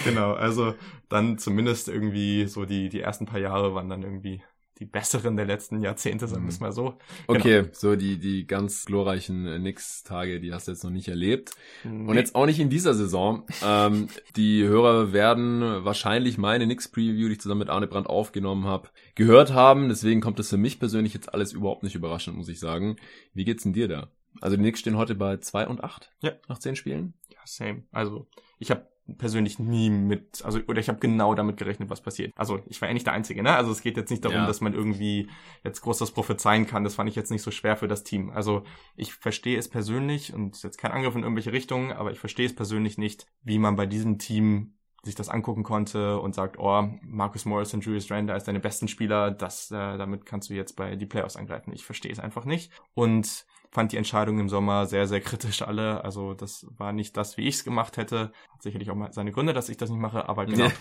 Speaker 2: genau, also dann zumindest irgendwie so die, die ersten paar Jahre waren dann irgendwie die besseren der letzten Jahrzehnte, sagen wir es mhm. mal so.
Speaker 1: Okay, genau. so die, die ganz glorreichen äh, Nix-Tage, die hast du jetzt noch nicht erlebt. Nee. Und jetzt auch nicht in dieser Saison. ähm, die Hörer werden wahrscheinlich meine Nix-Preview, die ich zusammen mit Arne Brandt aufgenommen habe, gehört haben. Deswegen kommt das für mich persönlich jetzt alles überhaupt nicht überraschend, muss ich sagen. Wie geht's denn dir da? Also die Knicks stehen heute bei 2 und 8
Speaker 2: ja.
Speaker 1: nach 10 Spielen.
Speaker 2: Ja, same. Also ich habe persönlich nie mit, also oder ich habe genau damit gerechnet, was passiert. Also ich war ja nicht der Einzige, ne? Also es geht jetzt nicht darum, ja. dass man irgendwie jetzt groß das prophezeien kann. Das fand ich jetzt nicht so schwer für das Team. Also ich verstehe es persönlich und ist jetzt kein Angriff in irgendwelche Richtungen, aber ich verstehe es persönlich nicht, wie man bei diesem Team sich das angucken konnte und sagt, oh, Marcus Morris und Julius Randle als deine besten Spieler, das, äh, damit kannst du jetzt bei die Playoffs angreifen. Ich verstehe es einfach nicht. Und fand die Entscheidung im Sommer sehr, sehr kritisch alle. Also das war nicht das, wie ich es gemacht hätte. Hat sicherlich auch mal seine Gründe, dass ich das nicht mache, aber genau. Nee.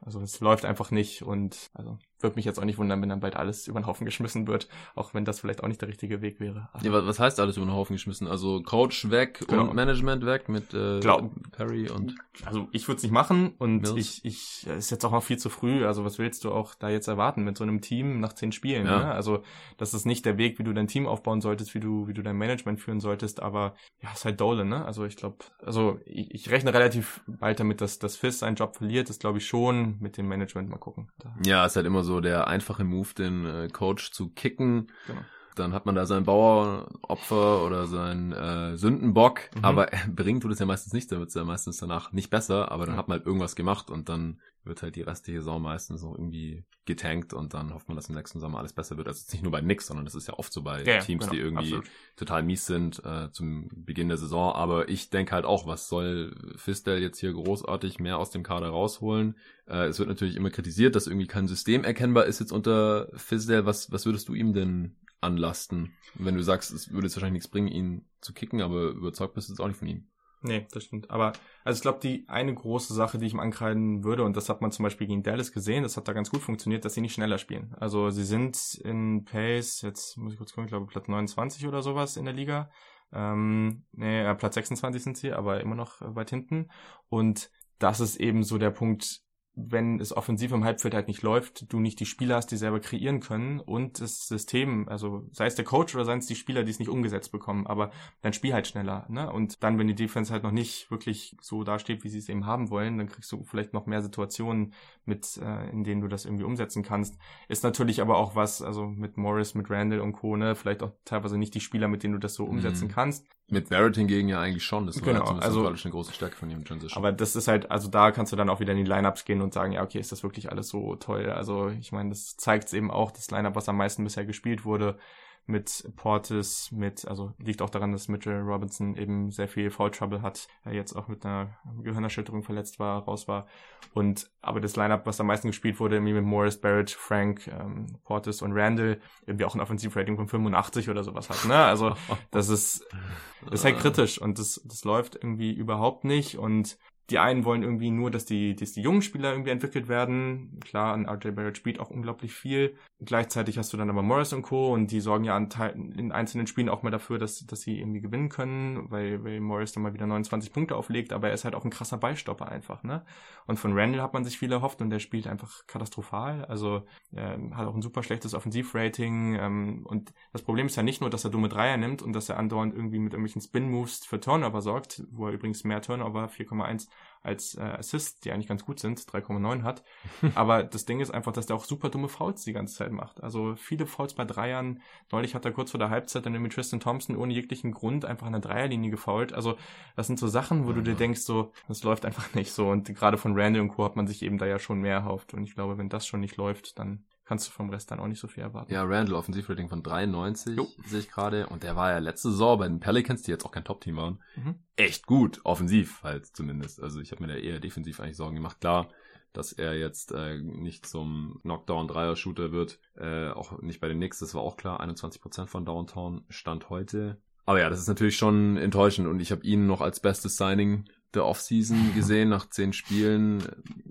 Speaker 2: Also es läuft einfach nicht und also würde mich jetzt auch nicht wundern, wenn dann bald alles über den Haufen geschmissen wird, auch wenn das vielleicht auch nicht der richtige Weg wäre.
Speaker 1: ja, was heißt alles über den Haufen geschmissen? Also Coach weg genau. und Management weg mit äh,
Speaker 2: Glaub,
Speaker 1: Perry und
Speaker 2: also ich würde es nicht machen und Mills. ich ich ist jetzt auch noch viel zu früh. Also was willst du auch da jetzt erwarten mit so einem Team nach zehn Spielen? Ja. Ne? Also das ist nicht der Weg, wie du dein Team aufbauen solltest, wie du wie du dein Management führen solltest. Aber ja, ist halt Dolan, ne? Also ich glaube, also ich, ich rechne relativ bald damit, dass dass Fizz seinen Job verliert. Das glaube ich schon mit dem Management mal gucken.
Speaker 1: Da. Ja, ist halt immer so so der einfache Move, den äh, Coach zu kicken. Genau. Dann hat man da sein Baueropfer oder sein äh, Sündenbock, mhm. aber bringen tut es ja meistens nicht, da wird es ja meistens danach nicht besser, aber dann hat man halt irgendwas gemacht und dann wird halt die restliche Saison meistens noch irgendwie getankt und dann hofft man, dass im nächsten Sommer alles besser wird. Also nicht nur bei Nix, sondern das ist ja oft so bei ja, Teams, genau, die irgendwie absolut. total mies sind äh, zum Beginn der Saison. Aber ich denke halt auch, was soll Fistel jetzt hier großartig mehr aus dem Kader rausholen? Äh, es wird natürlich immer kritisiert, dass irgendwie kein System erkennbar ist jetzt unter Fistel. Was, was würdest du ihm denn anlasten? Wenn du sagst, es würde jetzt wahrscheinlich nichts bringen, ihn zu kicken, aber überzeugt bist du jetzt auch nicht von ihm.
Speaker 2: Nee, das stimmt. Aber also ich glaube, die eine große Sache, die ich ihm ankreiden würde, und das hat man zum Beispiel gegen Dallas gesehen, das hat da ganz gut funktioniert, dass sie nicht schneller spielen. Also sie sind in Pace, jetzt muss ich kurz gucken, ich glaube Platz 29 oder sowas in der Liga. Ähm, nee, äh, Platz 26 sind sie, aber immer noch weit hinten. Und das ist eben so der Punkt, wenn es offensiv im Halbfeld halt nicht läuft, du nicht die Spieler hast, die selber kreieren können und das System, also sei es der Coach oder seien es die Spieler, die es nicht umgesetzt bekommen, aber dein Spiel halt schneller, ne? Und dann, wenn die Defense halt noch nicht wirklich so dasteht, wie sie es eben haben wollen, dann kriegst du vielleicht noch mehr Situationen mit, äh, in denen du das irgendwie umsetzen kannst. Ist natürlich aber auch was, also mit Morris, mit Randall und Co., ne? Vielleicht auch teilweise nicht die Spieler, mit denen du das so umsetzen mhm. kannst.
Speaker 1: Mit Barrett hingegen ja eigentlich schon.
Speaker 2: Das genau,
Speaker 1: war
Speaker 2: also
Speaker 1: eine große Stärke von ihm Transition.
Speaker 2: Aber das ist halt, also da kannst du dann auch wieder in die Lineups gehen und sagen, ja, okay, ist das wirklich alles so toll? Also ich meine, das zeigt es eben auch, das Lineup, was am meisten bisher gespielt wurde, mit Portis, mit, also liegt auch daran, dass Mitchell Robinson eben sehr viel Foul Trouble hat, er jetzt auch mit einer Gehirnerschütterung verletzt war, raus war. Und aber das Lineup, was am meisten gespielt wurde, irgendwie mit Morris, Barrett, Frank, ähm, Portis und Randall, irgendwie auch ein Offensivrating von 85 oder sowas hat. Ne? Also das ist, ist halt kritisch und das, das läuft irgendwie überhaupt nicht. Und die einen wollen irgendwie nur, dass die, dass die jungen Spieler irgendwie entwickelt werden. Klar, an RJ Barrett spielt auch unglaublich viel. Gleichzeitig hast du dann aber Morris und Co. und die sorgen ja in einzelnen Spielen auch mal dafür, dass, dass sie irgendwie gewinnen können, weil, weil Morris dann mal wieder 29 Punkte auflegt, aber er ist halt auch ein krasser Beistopper einfach, ne? Und von Randall hat man sich viel erhofft und der spielt einfach katastrophal. Also er hat auch ein super schlechtes Offensivrating. Ähm, und das Problem ist ja nicht nur, dass er dumme Dreier nimmt und dass er andauernd irgendwie mit irgendwelchen Spin-Moves für Turnover sorgt, wo er übrigens mehr Turnover, 4,1 als äh, Assist, die eigentlich ganz gut sind, 3,9 hat. Aber das Ding ist einfach, dass der auch super dumme Fouls die ganze Zeit macht. Also viele Fouls bei Dreiern. Neulich hat er kurz vor der Halbzeit dann mit Tristan Thompson ohne jeglichen Grund einfach an der Dreierlinie gefault. Also das sind so Sachen, wo du dir denkst, so, das läuft einfach nicht so. Und gerade von Randall und Co. hat man sich eben da ja schon mehr erhofft. Und ich glaube, wenn das schon nicht läuft, dann kannst du vom Rest dann auch nicht so viel erwarten.
Speaker 1: Ja, Randall Offensivrating von 93 jo. sehe ich gerade und der war ja letzte Saison bei den Pelicans, die jetzt auch kein Top-Team waren, mhm. echt gut, offensiv halt zumindest. Also ich habe mir da eher defensiv eigentlich Sorgen gemacht. Klar, dass er jetzt äh, nicht zum Knockdown-Dreier-Shooter wird, äh, auch nicht bei den Knicks, das war auch klar, 21% von Downtown stand heute. Aber ja, das ist natürlich schon enttäuschend und ich habe ihn noch als bestes Signing der Offseason gesehen, nach zehn Spielen,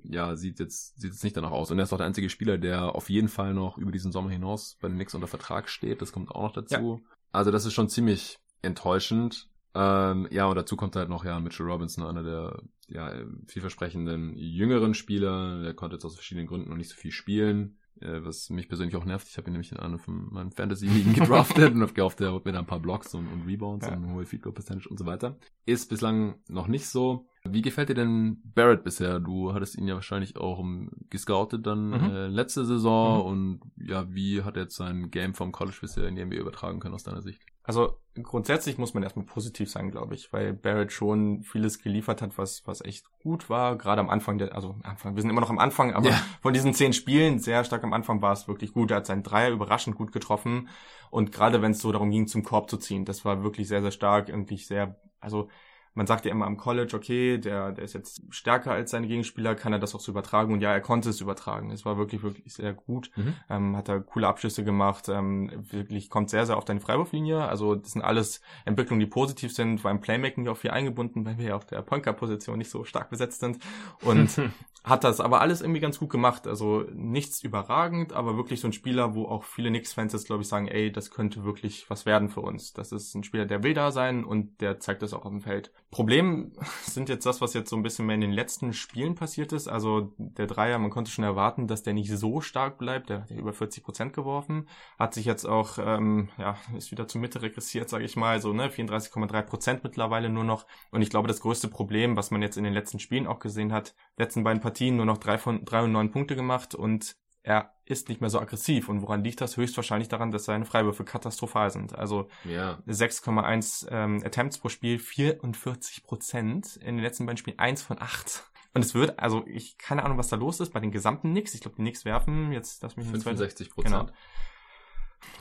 Speaker 1: ja, sieht jetzt, sieht jetzt nicht danach aus. Und er ist auch der einzige Spieler, der auf jeden Fall noch über diesen Sommer hinaus bei den Knicks unter Vertrag steht. Das kommt auch noch dazu. Ja. Also das ist schon ziemlich enttäuschend. Ähm, ja, und dazu kommt halt noch ja Mitchell Robinson, einer der ja, vielversprechenden jüngeren Spieler. Der konnte jetzt aus verschiedenen Gründen noch nicht so viel spielen. Äh, was mich persönlich auch nervt. Ich habe ihn nämlich in einer von meinen Fantasy-Ligen gedraftet und habe gehofft, der holt mir da ein paar Blocks und, und Rebounds ja. und hohe Field Goal Percentage und so weiter. Ist bislang noch nicht so. Wie gefällt dir denn Barrett bisher? Du hattest ihn ja wahrscheinlich auch gescoutet dann mhm. äh, letzte Saison mhm. und ja, wie hat er jetzt sein Game vom College bisher in die NBA übertragen können aus deiner Sicht?
Speaker 2: Also grundsätzlich muss man erstmal positiv sein, glaube ich, weil Barrett schon vieles geliefert hat, was, was echt gut war. Gerade am Anfang der, also Anfang, wir sind immer noch am Anfang, aber ja. von diesen zehn Spielen, sehr stark am Anfang war es wirklich gut. Er hat seinen Dreier überraschend gut getroffen. Und gerade wenn es so darum ging, zum Korb zu ziehen, das war wirklich sehr, sehr stark, irgendwie sehr, also man sagt ja immer am College, okay, der, der ist jetzt stärker als seine Gegenspieler, kann er das auch so übertragen und ja, er konnte es übertragen. Es war wirklich, wirklich sehr gut. Mhm. Ähm, hat er coole Abschlüsse gemacht, ähm, wirklich kommt sehr, sehr auf deine Freiwurflinie. Also das sind alles Entwicklungen, die positiv sind, war im Playmaking auch viel eingebunden, weil wir ja auf der Point-Position nicht so stark besetzt sind. Und hat das aber alles irgendwie ganz gut gemacht. Also nichts überragend, aber wirklich so ein Spieler, wo auch viele Knicks-Fans jetzt, glaube ich, sagen, ey, das könnte wirklich was werden für uns. Das ist ein Spieler, der will da sein und der zeigt das auch auf dem Feld. Problem sind jetzt das, was jetzt so ein bisschen mehr in den letzten Spielen passiert ist. Also der Dreier, man konnte schon erwarten, dass der nicht so stark bleibt. Der hat ja über 40 Prozent geworfen. Hat sich jetzt auch, ähm, ja, ist wieder zur Mitte regressiert, sage ich mal. So, ne, 34,3 Prozent mittlerweile nur noch. Und ich glaube, das größte Problem, was man jetzt in den letzten Spielen auch gesehen hat, letzten beiden Partien nur noch drei von drei und neun Punkte gemacht und er ist nicht mehr so aggressiv. Und woran liegt das? Höchstwahrscheinlich daran, dass seine Freiwürfe katastrophal sind. Also ja. 6,1 ähm, Attempts pro Spiel, 44 Prozent. In den letzten beiden Spielen 1 von 8. Und es wird, also ich keine Ahnung, was da los ist bei den gesamten Knicks. Ich glaube, die Knicks werfen jetzt, lass mich
Speaker 1: 65 Prozent. Genau.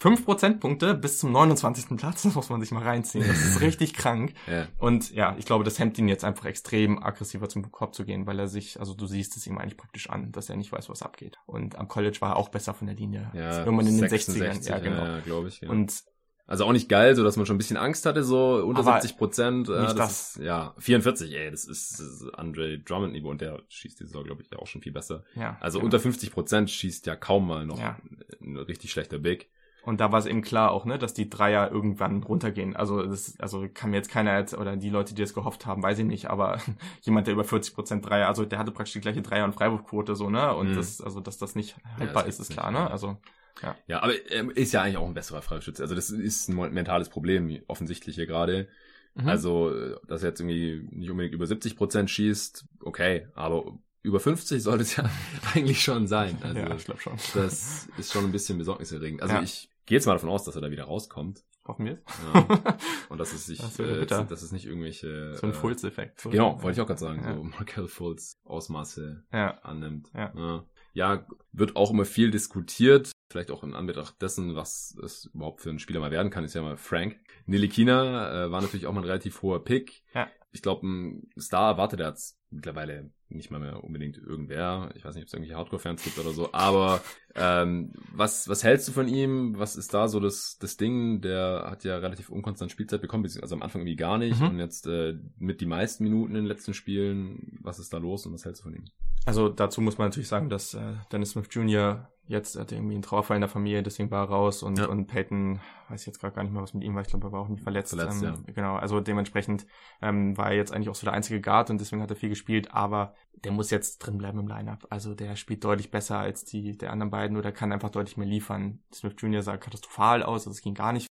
Speaker 2: 5 Prozentpunkte bis zum 29. Platz, das muss man sich mal reinziehen. Das ist richtig krank. Ja. Und ja, ich glaube, das hemmt ihn jetzt einfach extrem aggressiver zum Korb zu gehen, weil er sich, also du siehst es ihm eigentlich praktisch an, dass er nicht weiß, was abgeht. Und am College war er auch besser von der Linie.
Speaker 1: Ja, Irgendwann in den 60ern. Ja, genau. Ja, glaube ich.
Speaker 2: Ja. Und
Speaker 1: also auch nicht geil, so dass man schon ein bisschen Angst hatte, so unter 70 Prozent. Äh, das, das. Ist, ja, 44, ey, das ist, das ist Andre Drummond Niveau und der schießt die Saison, glaube ich, auch schon viel besser. Ja, also genau. unter 50 Prozent schießt ja kaum mal noch ja. ein richtig schlechter Big.
Speaker 2: Und da war es eben klar auch, ne, dass die Dreier irgendwann runtergehen. Also das, also kann mir jetzt keiner jetzt, oder die Leute, die das gehofft haben, weiß ich nicht, aber jemand, der über 40 Prozent Dreier, also der hatte praktisch die gleiche Dreier- und Freiwurfquote so, ne? Und mhm. das, also dass das nicht haltbar ja, ist, ist klar, ne? Also
Speaker 1: ja. ja, aber er ist ja eigentlich auch ein besserer Freischütze. Also das ist ein mentales Problem, offensichtlich hier gerade. Mhm. Also, dass er jetzt irgendwie nicht unbedingt über 70 Prozent schießt, okay, aber über 50 sollte es ja eigentlich schon sein. Also,
Speaker 2: ja, ich glaube schon.
Speaker 1: Das ist schon ein bisschen besorgniserregend. Also ja. ich gehe jetzt mal davon aus, dass er da wieder rauskommt.
Speaker 2: Hoffen wir
Speaker 1: ja. Und dass es sich, das äh, dass es nicht irgendwelche.
Speaker 2: So ein.
Speaker 1: Äh, genau, wollte ich auch gerade sagen, ja. so Markel Fulls Ausmaße annimmt. Ja. ja. ja. wird auch immer viel diskutiert. Vielleicht auch in Anbetracht dessen, was es überhaupt für ein Spieler mal werden kann, ist ja mal Frank. Nilikina äh, war natürlich auch mal ein relativ hoher Pick. Ja. Ich glaube, ein Star erwartet er jetzt mittlerweile nicht mal mehr unbedingt irgendwer. Ich weiß nicht, ob es irgendwelche Hardcore-Fans gibt oder so. Aber ähm, was, was hältst du von ihm? Was ist da so das, das Ding? Der hat ja relativ unkonstant Spielzeit bekommen, also am Anfang irgendwie gar nicht. Mhm. Und jetzt äh, mit die meisten Minuten in den letzten Spielen. Was ist da los und was hältst du von ihm?
Speaker 2: Also dazu muss man natürlich sagen, dass äh, Dennis Smith Jr. jetzt hat irgendwie einen Trauerfall in der Familie, deswegen war er raus und, ja. und Peyton, weiß jetzt gerade gar nicht mehr, was mit ihm war, ich glaube, er war auch nicht verletzt. verletzt ähm, ja. Genau, also dementsprechend ähm, war er jetzt eigentlich auch so der einzige Guard und deswegen hat er viel gespielt, aber der muss jetzt drin bleiben im Lineup. Also der spielt deutlich besser als die der anderen beiden oder kann einfach deutlich mehr liefern. Smith Jr. sah katastrophal aus, also es ging gar nicht.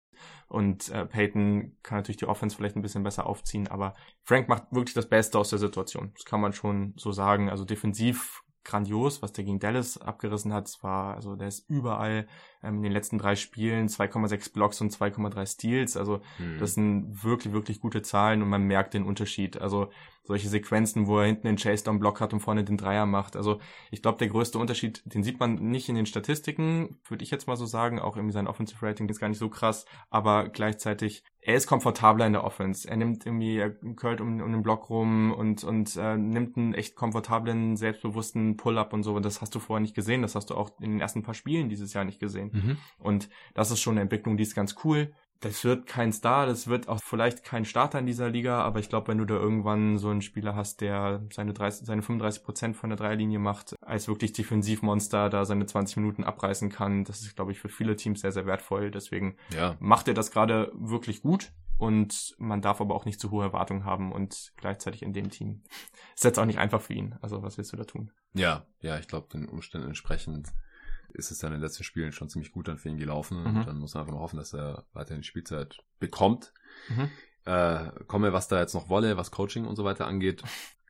Speaker 2: Und äh, Peyton kann natürlich die Offense vielleicht ein bisschen besser aufziehen, aber Frank macht wirklich das Beste aus der Situation. Das kann man schon so sagen. Also defensiv grandios, was der gegen Dallas abgerissen hat. Es war, also der ist überall ähm, in den letzten drei Spielen 2,6 Blocks und 2,3 Steals. Also hm. das sind wirklich, wirklich gute Zahlen und man merkt den Unterschied. Also solche Sequenzen, wo er hinten den Chase-Down-Block hat und vorne den Dreier macht. Also ich glaube, der größte Unterschied, den sieht man nicht in den Statistiken, würde ich jetzt mal so sagen. Auch irgendwie sein Offensive Rating ist gar nicht so krass, aber gleichzeitig er ist komfortabler in der Offense. Er nimmt irgendwie, er curlt um, um den Block rum und, und äh, nimmt einen echt komfortablen, selbstbewussten Pull-up und so. Und das hast du vorher nicht gesehen. Das hast du auch in den ersten paar Spielen dieses Jahr nicht gesehen. Mhm. Und das ist schon eine Entwicklung, die ist ganz cool das wird kein Star, das wird auch vielleicht kein Starter in dieser Liga, aber ich glaube, wenn du da irgendwann so einen Spieler hast, der seine 30, seine 35 Prozent von der Dreierlinie macht, als wirklich Defensivmonster da seine 20 Minuten abreißen kann, das ist, glaube ich, für viele Teams sehr, sehr wertvoll. Deswegen ja. macht er das gerade wirklich gut und man darf aber auch nicht zu hohe Erwartungen haben und gleichzeitig in dem Team ist jetzt auch nicht einfach für ihn. Also was willst du da tun?
Speaker 1: Ja, ja, ich glaube, den Umständen entsprechend ist es dann in den letzten Spielen schon ziemlich gut dann für ihn gelaufen. Mhm. Und dann muss man einfach nur hoffen, dass er weiterhin die Spielzeit bekommt. Mhm. Äh, komme, was da jetzt noch wolle, was Coaching und so weiter angeht.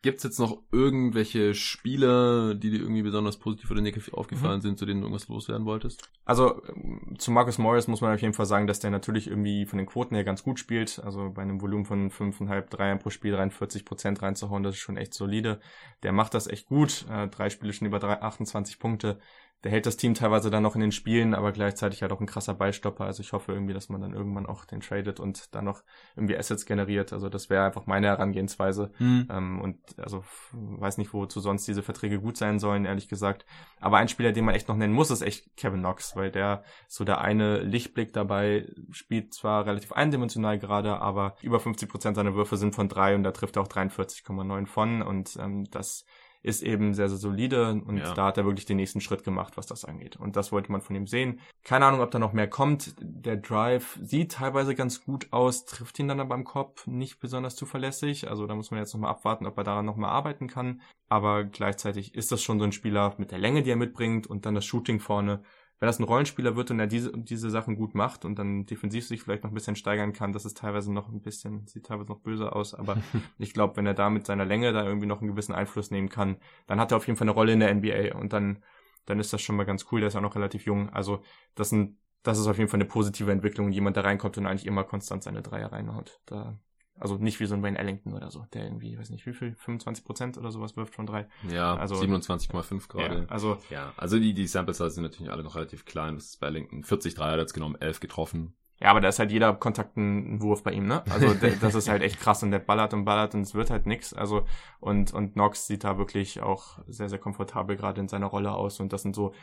Speaker 1: Gibt es jetzt noch irgendwelche Spieler, die dir irgendwie besonders positiv oder negativ aufgefallen mhm. sind, zu denen du irgendwas loswerden wolltest?
Speaker 2: Also ähm, zu Marcus Morris muss man auf jeden Fall sagen, dass der natürlich irgendwie von den Quoten her ganz gut spielt. Also bei einem Volumen von 5,5, 3 pro Spiel 43 Prozent reinzuhauen, das ist schon echt solide. Der macht das echt gut. Äh, drei Spiele schon über 3, 28 Punkte der hält das Team teilweise dann noch in den Spielen, aber gleichzeitig halt auch ein krasser Beistopper. Also ich hoffe irgendwie, dass man dann irgendwann auch den tradet und dann noch irgendwie Assets generiert. Also das wäre einfach meine Herangehensweise. Mhm. Ähm, und also weiß nicht, wozu sonst diese Verträge gut sein sollen, ehrlich gesagt. Aber ein Spieler, den man echt noch nennen muss, ist echt Kevin Knox, weil der so der eine Lichtblick dabei spielt zwar relativ eindimensional gerade, aber über 50 Prozent seiner Würfe sind von drei und da trifft er auch 43,9 von und ähm, das ist eben sehr, sehr solide und ja. da hat er wirklich den nächsten Schritt gemacht, was das angeht. Und das wollte man von ihm sehen. Keine Ahnung, ob da noch mehr kommt. Der Drive sieht teilweise ganz gut aus, trifft ihn dann aber im Kopf nicht besonders zuverlässig. Also da muss man jetzt nochmal abwarten, ob er daran nochmal arbeiten kann. Aber gleichzeitig ist das schon so ein Spieler mit der Länge, die er mitbringt und dann das Shooting vorne wenn das ein Rollenspieler wird und er diese, diese Sachen gut macht und dann defensiv sich vielleicht noch ein bisschen steigern kann, das ist teilweise noch ein bisschen, sieht teilweise noch böse aus, aber ich glaube, wenn er da mit seiner Länge da irgendwie noch einen gewissen Einfluss nehmen kann, dann hat er auf jeden Fall eine Rolle in der NBA und dann dann ist das schon mal ganz cool. Der ist auch noch relativ jung. Also das sind das ist auf jeden Fall eine positive Entwicklung. Jemand, der reinkommt und eigentlich immer konstant seine Dreier reinhaut. Da, also nicht wie so ein Wayne Ellington oder so, der irgendwie, weiß nicht wie viel, 25 Prozent oder sowas wirft von drei.
Speaker 1: Ja, also 27,5 gerade.
Speaker 2: Ja, also,
Speaker 1: ja, also die, die Samples sind natürlich alle noch relativ klein. Das ist bei Ellington 40 Dreier jetzt genommen, 11 getroffen.
Speaker 2: Ja, aber da ist halt jeder Kontakt ein Wurf bei ihm, ne? Also das ist halt echt krass und der ballert und ballert und es wird halt nix. Also und und Nox sieht da wirklich auch sehr sehr komfortabel gerade in seiner Rolle aus und das sind so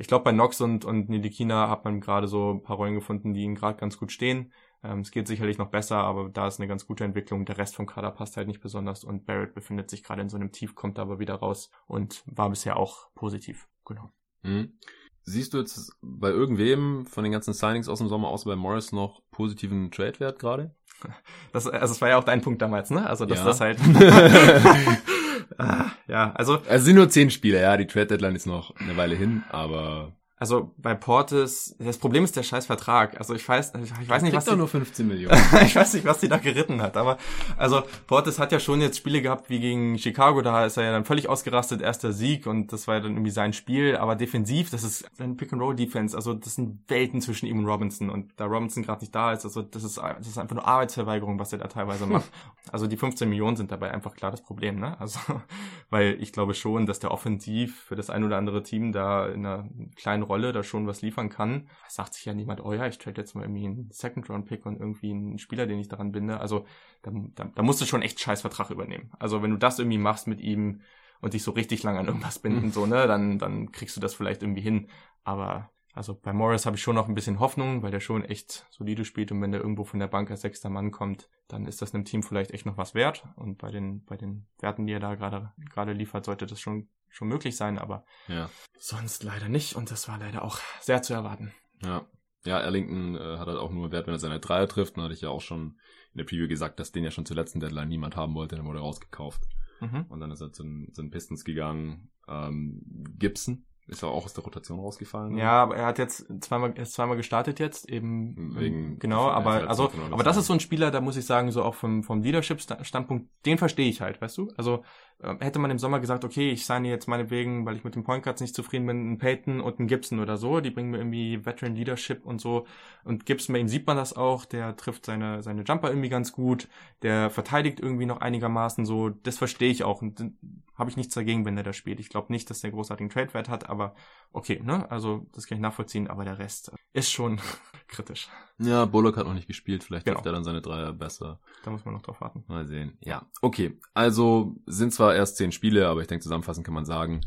Speaker 2: ich glaube, bei Nox und, und Nidikina hat man gerade so ein paar Rollen gefunden, die ihnen gerade ganz gut stehen. Ähm, es geht sicherlich noch besser, aber da ist eine ganz gute Entwicklung. Der Rest vom Kader passt halt nicht besonders und Barrett befindet sich gerade in so einem Tief, kommt aber wieder raus und war bisher auch positiv. Genau.
Speaker 1: Mhm. Siehst du jetzt bei irgendwem von den ganzen Signings aus dem Sommer, außer bei Morris, noch positiven Trade-Wert gerade?
Speaker 2: Das, also das war ja auch dein Punkt damals, ne? Also dass ja. das halt
Speaker 1: Ah, ja, also. Es sind nur zehn Spiele, ja. Die Trade Deadline ist noch eine Weile hin, aber
Speaker 2: also bei Portis, das Problem ist der scheiß Vertrag. Also ich weiß, ich weiß nicht, was
Speaker 1: die, nur 15 Millionen.
Speaker 2: ich weiß nicht, was die da geritten hat, aber also Portis hat ja schon jetzt Spiele gehabt wie gegen Chicago, da ist er ja dann völlig ausgerastet, erster Sieg und das war ja dann irgendwie sein Spiel, aber defensiv, das ist ein Pick and Roll Defense, also das sind Welten zwischen ihm und Robinson und da Robinson gerade nicht da ist, also das ist das ist einfach nur Arbeitsverweigerung, was er da teilweise macht. Also die 15 Millionen sind dabei einfach klar das Problem, ne? Also weil ich glaube schon, dass der offensiv für das ein oder andere Team da in einer kleinen Rolle da schon was liefern kann, sagt sich ja niemand, oh ja, ich trade jetzt mal irgendwie einen Second-Round-Pick und irgendwie einen Spieler, den ich daran binde. Also da, da, da musst du schon echt scheiß Vertrag übernehmen. Also wenn du das irgendwie machst mit ihm und dich so richtig lang an irgendwas binden, so, ne, dann, dann kriegst du das vielleicht irgendwie hin. Aber also bei Morris habe ich schon noch ein bisschen Hoffnung, weil der schon echt solide spielt und wenn der irgendwo von der Bank als sechster Mann kommt, dann ist das einem Team vielleicht echt noch was wert. Und bei den, bei den Werten, die er da gerade, gerade liefert, sollte das schon schon möglich sein, aber
Speaker 1: ja.
Speaker 2: sonst leider nicht und das war leider auch sehr zu erwarten.
Speaker 1: Ja. Ja, Erlington äh, hat halt auch nur Wert, wenn er seine Dreier trifft. Da hatte ich ja auch schon in der Preview gesagt, dass den ja schon zur letzten Deadline niemand haben wollte, dann wurde er rausgekauft. Mhm. Und dann ist er zu, den Pistons gegangen. Ähm, Gibson ist er auch aus der Rotation rausgefallen?
Speaker 2: Ja, aber er hat jetzt zweimal, er ist zweimal gestartet jetzt, eben. Wegen, genau, aber, also, aber das ist so ein Spieler, da muss ich sagen, so auch vom, vom Leadership-Standpunkt, den verstehe ich halt, weißt du? Also, hätte man im Sommer gesagt, okay, ich signe jetzt meinetwegen, weil ich mit den Point Guards nicht zufrieden bin, einen Peyton und einen Gibson oder so, die bringen mir irgendwie Veteran Leadership und so. Und Gibson, bei ihm sieht man das auch, der trifft seine, seine Jumper irgendwie ganz gut, der verteidigt irgendwie noch einigermaßen so, das verstehe ich auch und habe ich nichts dagegen, wenn er da spielt. Ich glaube nicht, dass der großartigen Trade-Wert hat, aber okay, ne, also das kann ich nachvollziehen, aber der Rest ist schon kritisch.
Speaker 1: Ja, Bullock hat noch nicht gespielt, vielleicht genau. trifft er dann seine Dreier besser.
Speaker 2: Da muss man noch drauf warten.
Speaker 1: Mal sehen. Ja, okay, also sind zwar erst zehn Spiele, aber ich denke, zusammenfassend kann man sagen,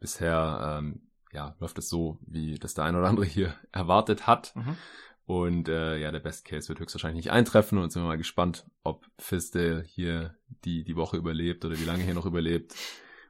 Speaker 1: bisher ähm, ja, läuft es so, wie das der ein oder andere hier erwartet hat. Mhm. Und äh, ja, der Best Case wird höchstwahrscheinlich nicht eintreffen und sind wir mal gespannt, ob Fisdale hier die, die Woche überlebt oder wie lange hier noch überlebt.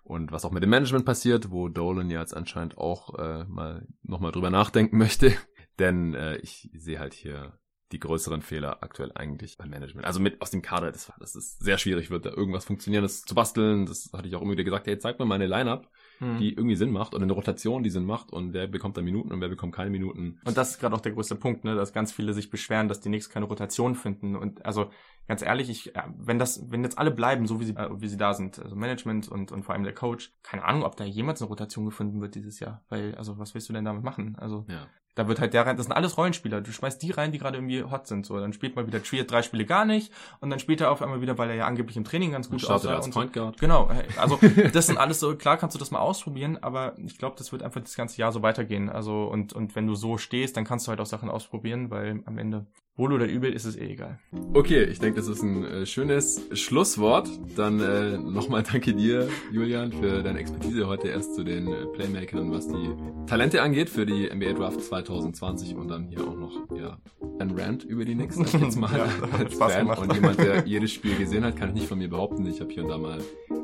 Speaker 1: Und was auch mit dem Management passiert, wo Dolan ja jetzt anscheinend auch äh, mal nochmal drüber nachdenken möchte. Denn äh, ich sehe halt hier die größeren Fehler aktuell eigentlich beim Management. Also mit aus dem Kader, das, das ist sehr schwierig, wird da irgendwas funktionieren, das zu basteln. Das hatte ich auch immer wieder gesagt, hey, zeig mir mal eine Line-Up, hm. die irgendwie Sinn macht und eine Rotation, die Sinn macht und wer bekommt da Minuten und wer bekommt keine Minuten.
Speaker 2: Und das ist gerade auch der größte Punkt, ne, dass ganz viele sich beschweren, dass die Knicks keine Rotation finden. Und also ganz ehrlich, ich, wenn das, wenn jetzt alle bleiben, so wie sie, äh, wie sie da sind, also Management und, und vor allem der Coach, keine Ahnung, ob da jemals eine Rotation gefunden wird dieses Jahr. Weil, also was willst du denn damit machen? Also
Speaker 1: ja.
Speaker 2: Da wird halt der rein, das sind alles Rollenspieler. Du schmeißt die rein, die gerade irgendwie hot sind. So, dann spielt mal wieder Trier drei Spiele gar nicht und dann spielt er auf einmal wieder, weil er ja angeblich im Training ganz gut
Speaker 1: aussah. Als Point Guard.
Speaker 2: Genau. Also das sind alles so, klar kannst du das mal ausprobieren, aber ich glaube, das wird einfach das ganze Jahr so weitergehen. Also und, und wenn du so stehst, dann kannst du halt auch Sachen ausprobieren, weil am Ende Wohl oder übel ist es eh egal.
Speaker 1: Okay, ich denke, das ist ein äh, schönes Schlusswort. Dann äh, nochmal danke dir, Julian, für deine Expertise heute erst zu den äh, Playmakern, was die Talente angeht für die NBA Draft 2020 und dann hier auch noch ja, ein Rant über die Knicks. Jetzt mal ja, als Spaß Fan gemacht. und jemand, der jedes Spiel gesehen hat, kann ich nicht von mir behaupten. Ich habe hier und da mal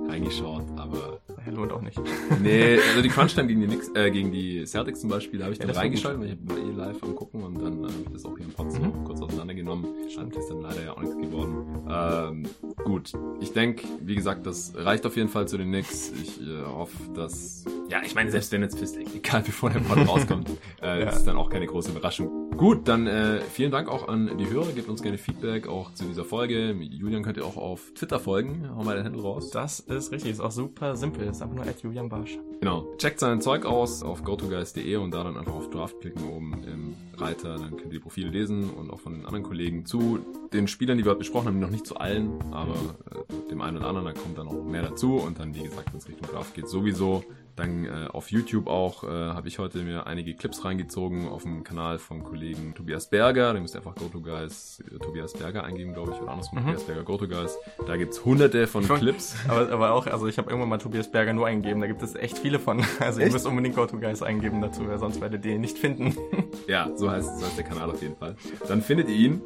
Speaker 1: reingeschaut, aber
Speaker 2: lohnt auch nicht.
Speaker 1: Nee, also die Crunch Time gegen die Knicks, äh, gegen die Celtics zum Beispiel, da habe ich ja, dann reingeschaut, weil ich war eh live am gucken und dann äh, habe ich das auch hier im Podcast mhm. kurz auseinandergenommen. Stimmt, ist dann leider ja auch nichts geworden. Ähm, gut, ich denke, wie gesagt, das reicht auf jeden Fall zu den Knicks. Ich äh, hoffe, dass ja, ich meine, selbst wenn jetzt Fist egal bevor der Pod rauskommt, äh, ja. ist dann auch keine große Überraschung. Gut, dann äh, vielen Dank auch an die Hörer. Gebt uns gerne Feedback auch zu dieser Folge. Julian könnt ihr auch auf Twitter folgen. Hau mal den Handel raus.
Speaker 2: Das ist richtig, ist auch super simpel. Ist einfach nur at Julian Barsch.
Speaker 1: Genau. Checkt sein Zeug aus auf gotogeist.de und da dann einfach auf Draft klicken oben im Reiter. Dann könnt ihr die Profile lesen und auch von den anderen Kollegen zu den Spielern, die wir heute besprochen haben, noch nicht zu allen, aber äh, dem einen oder anderen, da kommt dann noch mehr dazu und dann, wie gesagt, wenn es Richtung Draft geht, sowieso dann äh, auf YouTube auch äh, habe ich heute mir einige Clips reingezogen auf dem Kanal vom Kollegen Tobias Berger. Da müsst ihr einfach GoToGuys äh, Tobias Berger eingeben, glaube ich, oder andersrum mhm. Tobias Berger GoToGuys. Da gibt's hunderte von Schon, Clips.
Speaker 2: Aber, aber auch, also ich habe irgendwann mal Tobias Berger nur eingegeben. Da gibt es echt viele von. Also echt? ihr müsst unbedingt GoToGuys eingeben dazu, weil sonst werdet ihr ihn nicht finden.
Speaker 1: ja, so heißt, so heißt der Kanal auf jeden Fall. Dann findet ihr ihn.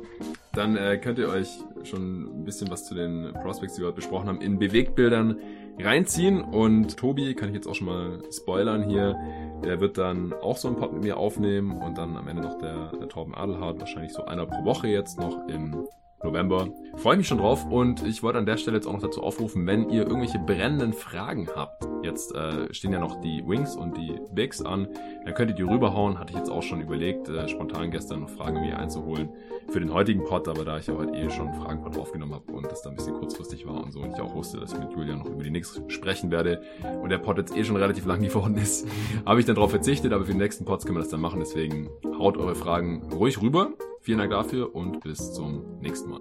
Speaker 1: Dann äh, könnt ihr euch schon ein bisschen was zu den Prospects, die wir heute besprochen haben, in Bewegtbildern reinziehen. Und Tobi, kann ich jetzt auch schon mal spoilern hier, der wird dann auch so ein Pod mit mir aufnehmen und dann am Ende noch der, der Torben Adelhardt, wahrscheinlich so einer pro Woche jetzt noch im November. Freue mich schon drauf und ich wollte an der Stelle jetzt auch noch dazu aufrufen, wenn ihr irgendwelche brennenden Fragen habt. Jetzt äh, stehen ja noch die Wings und die Bigs an. Dann könnt ihr die rüberhauen. Hatte ich jetzt auch schon überlegt, äh, spontan gestern noch Fragen mir einzuholen für den heutigen Pod, aber da ich ja heute eh schon einen Fragenpod aufgenommen habe und das da ein bisschen kurzfristig war und so und ich auch wusste, dass ich mit Julia noch über die Nix sprechen werde und der Pod jetzt eh schon relativ lang geworden ist, habe ich dann darauf verzichtet, aber für den nächsten Pods können wir das dann machen. Deswegen haut eure Fragen ruhig rüber. Vielen Dank dafür und bis zum nächsten Mal.